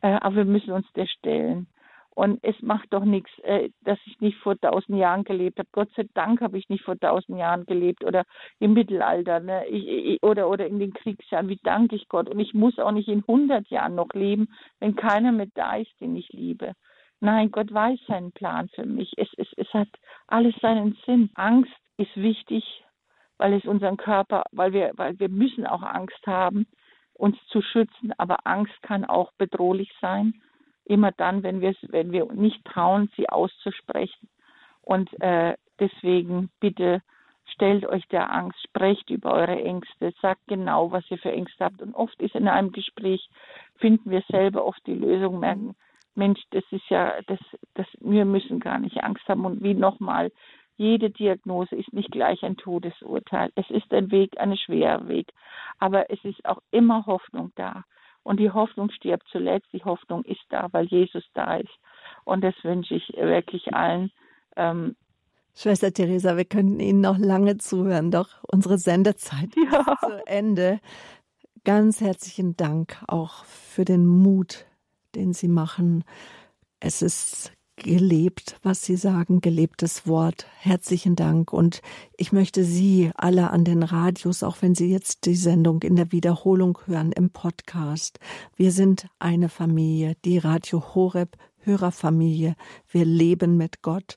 B: äh, aber wir müssen uns der stellen. Und es macht doch nichts, äh, dass ich nicht vor tausend Jahren gelebt habe. Gott sei Dank habe ich nicht vor tausend Jahren gelebt oder im Mittelalter ne? ich, ich, oder, oder in den Kriegsjahren. Wie danke ich Gott. Und ich muss auch nicht in hundert Jahren noch leben, wenn keiner mehr da ist, den ich liebe. Nein, Gott weiß seinen Plan für mich. Es, es, es hat alles seinen Sinn. Angst ist wichtig, weil es unseren Körper, weil wir, weil wir müssen auch Angst haben, uns zu schützen. Aber Angst kann auch bedrohlich sein immer dann, wenn wir wenn wir nicht trauen, sie auszusprechen. Und äh, deswegen bitte stellt euch der Angst, sprecht über eure Ängste, sagt genau, was ihr für Ängste habt. Und oft ist in einem Gespräch, finden wir selber oft die Lösung, merken, Mensch, das ist ja, das, das, wir müssen gar nicht Angst haben. Und wie nochmal, jede Diagnose ist nicht gleich ein Todesurteil. Es ist ein Weg, ein schwerer Weg. Aber es ist auch immer Hoffnung da. Und die Hoffnung stirbt zuletzt. Die Hoffnung ist da, weil Jesus da ist. Und das wünsche ich wirklich allen. Ähm,
A: Schwester Theresa, wir könnten Ihnen noch lange zuhören, doch unsere Sendezeit ja. ist zu Ende. Ganz herzlichen Dank auch für den Mut, den Sie machen. Es ist gelebt, was Sie sagen, gelebtes Wort. Herzlichen Dank. Und ich möchte Sie alle an den Radios, auch wenn Sie jetzt die Sendung in der Wiederholung hören, im Podcast. Wir sind eine Familie, die Radio Horeb Hörerfamilie. Wir leben mit Gott.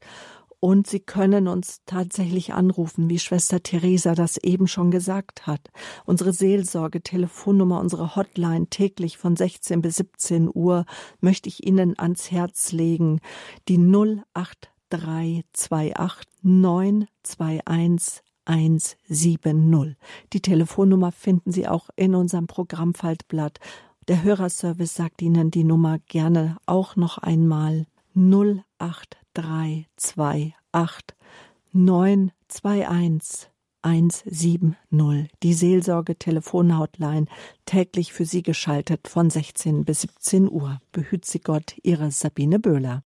A: Und Sie können uns tatsächlich anrufen, wie Schwester Theresa das eben schon gesagt hat. Unsere Seelsorge, Telefonnummer, unsere Hotline täglich von 16 bis 17 Uhr möchte ich Ihnen ans Herz legen. Die 08328 921 170. Die Telefonnummer finden Sie auch in unserem Programmfaltblatt. Der Hörerservice sagt Ihnen die Nummer gerne auch noch einmal 083 328 921 170. Die Seelsorge Telefonhotline täglich für Sie geschaltet von 16 bis 17 Uhr. Behüt Sie Gott, Ihre Sabine Böhler.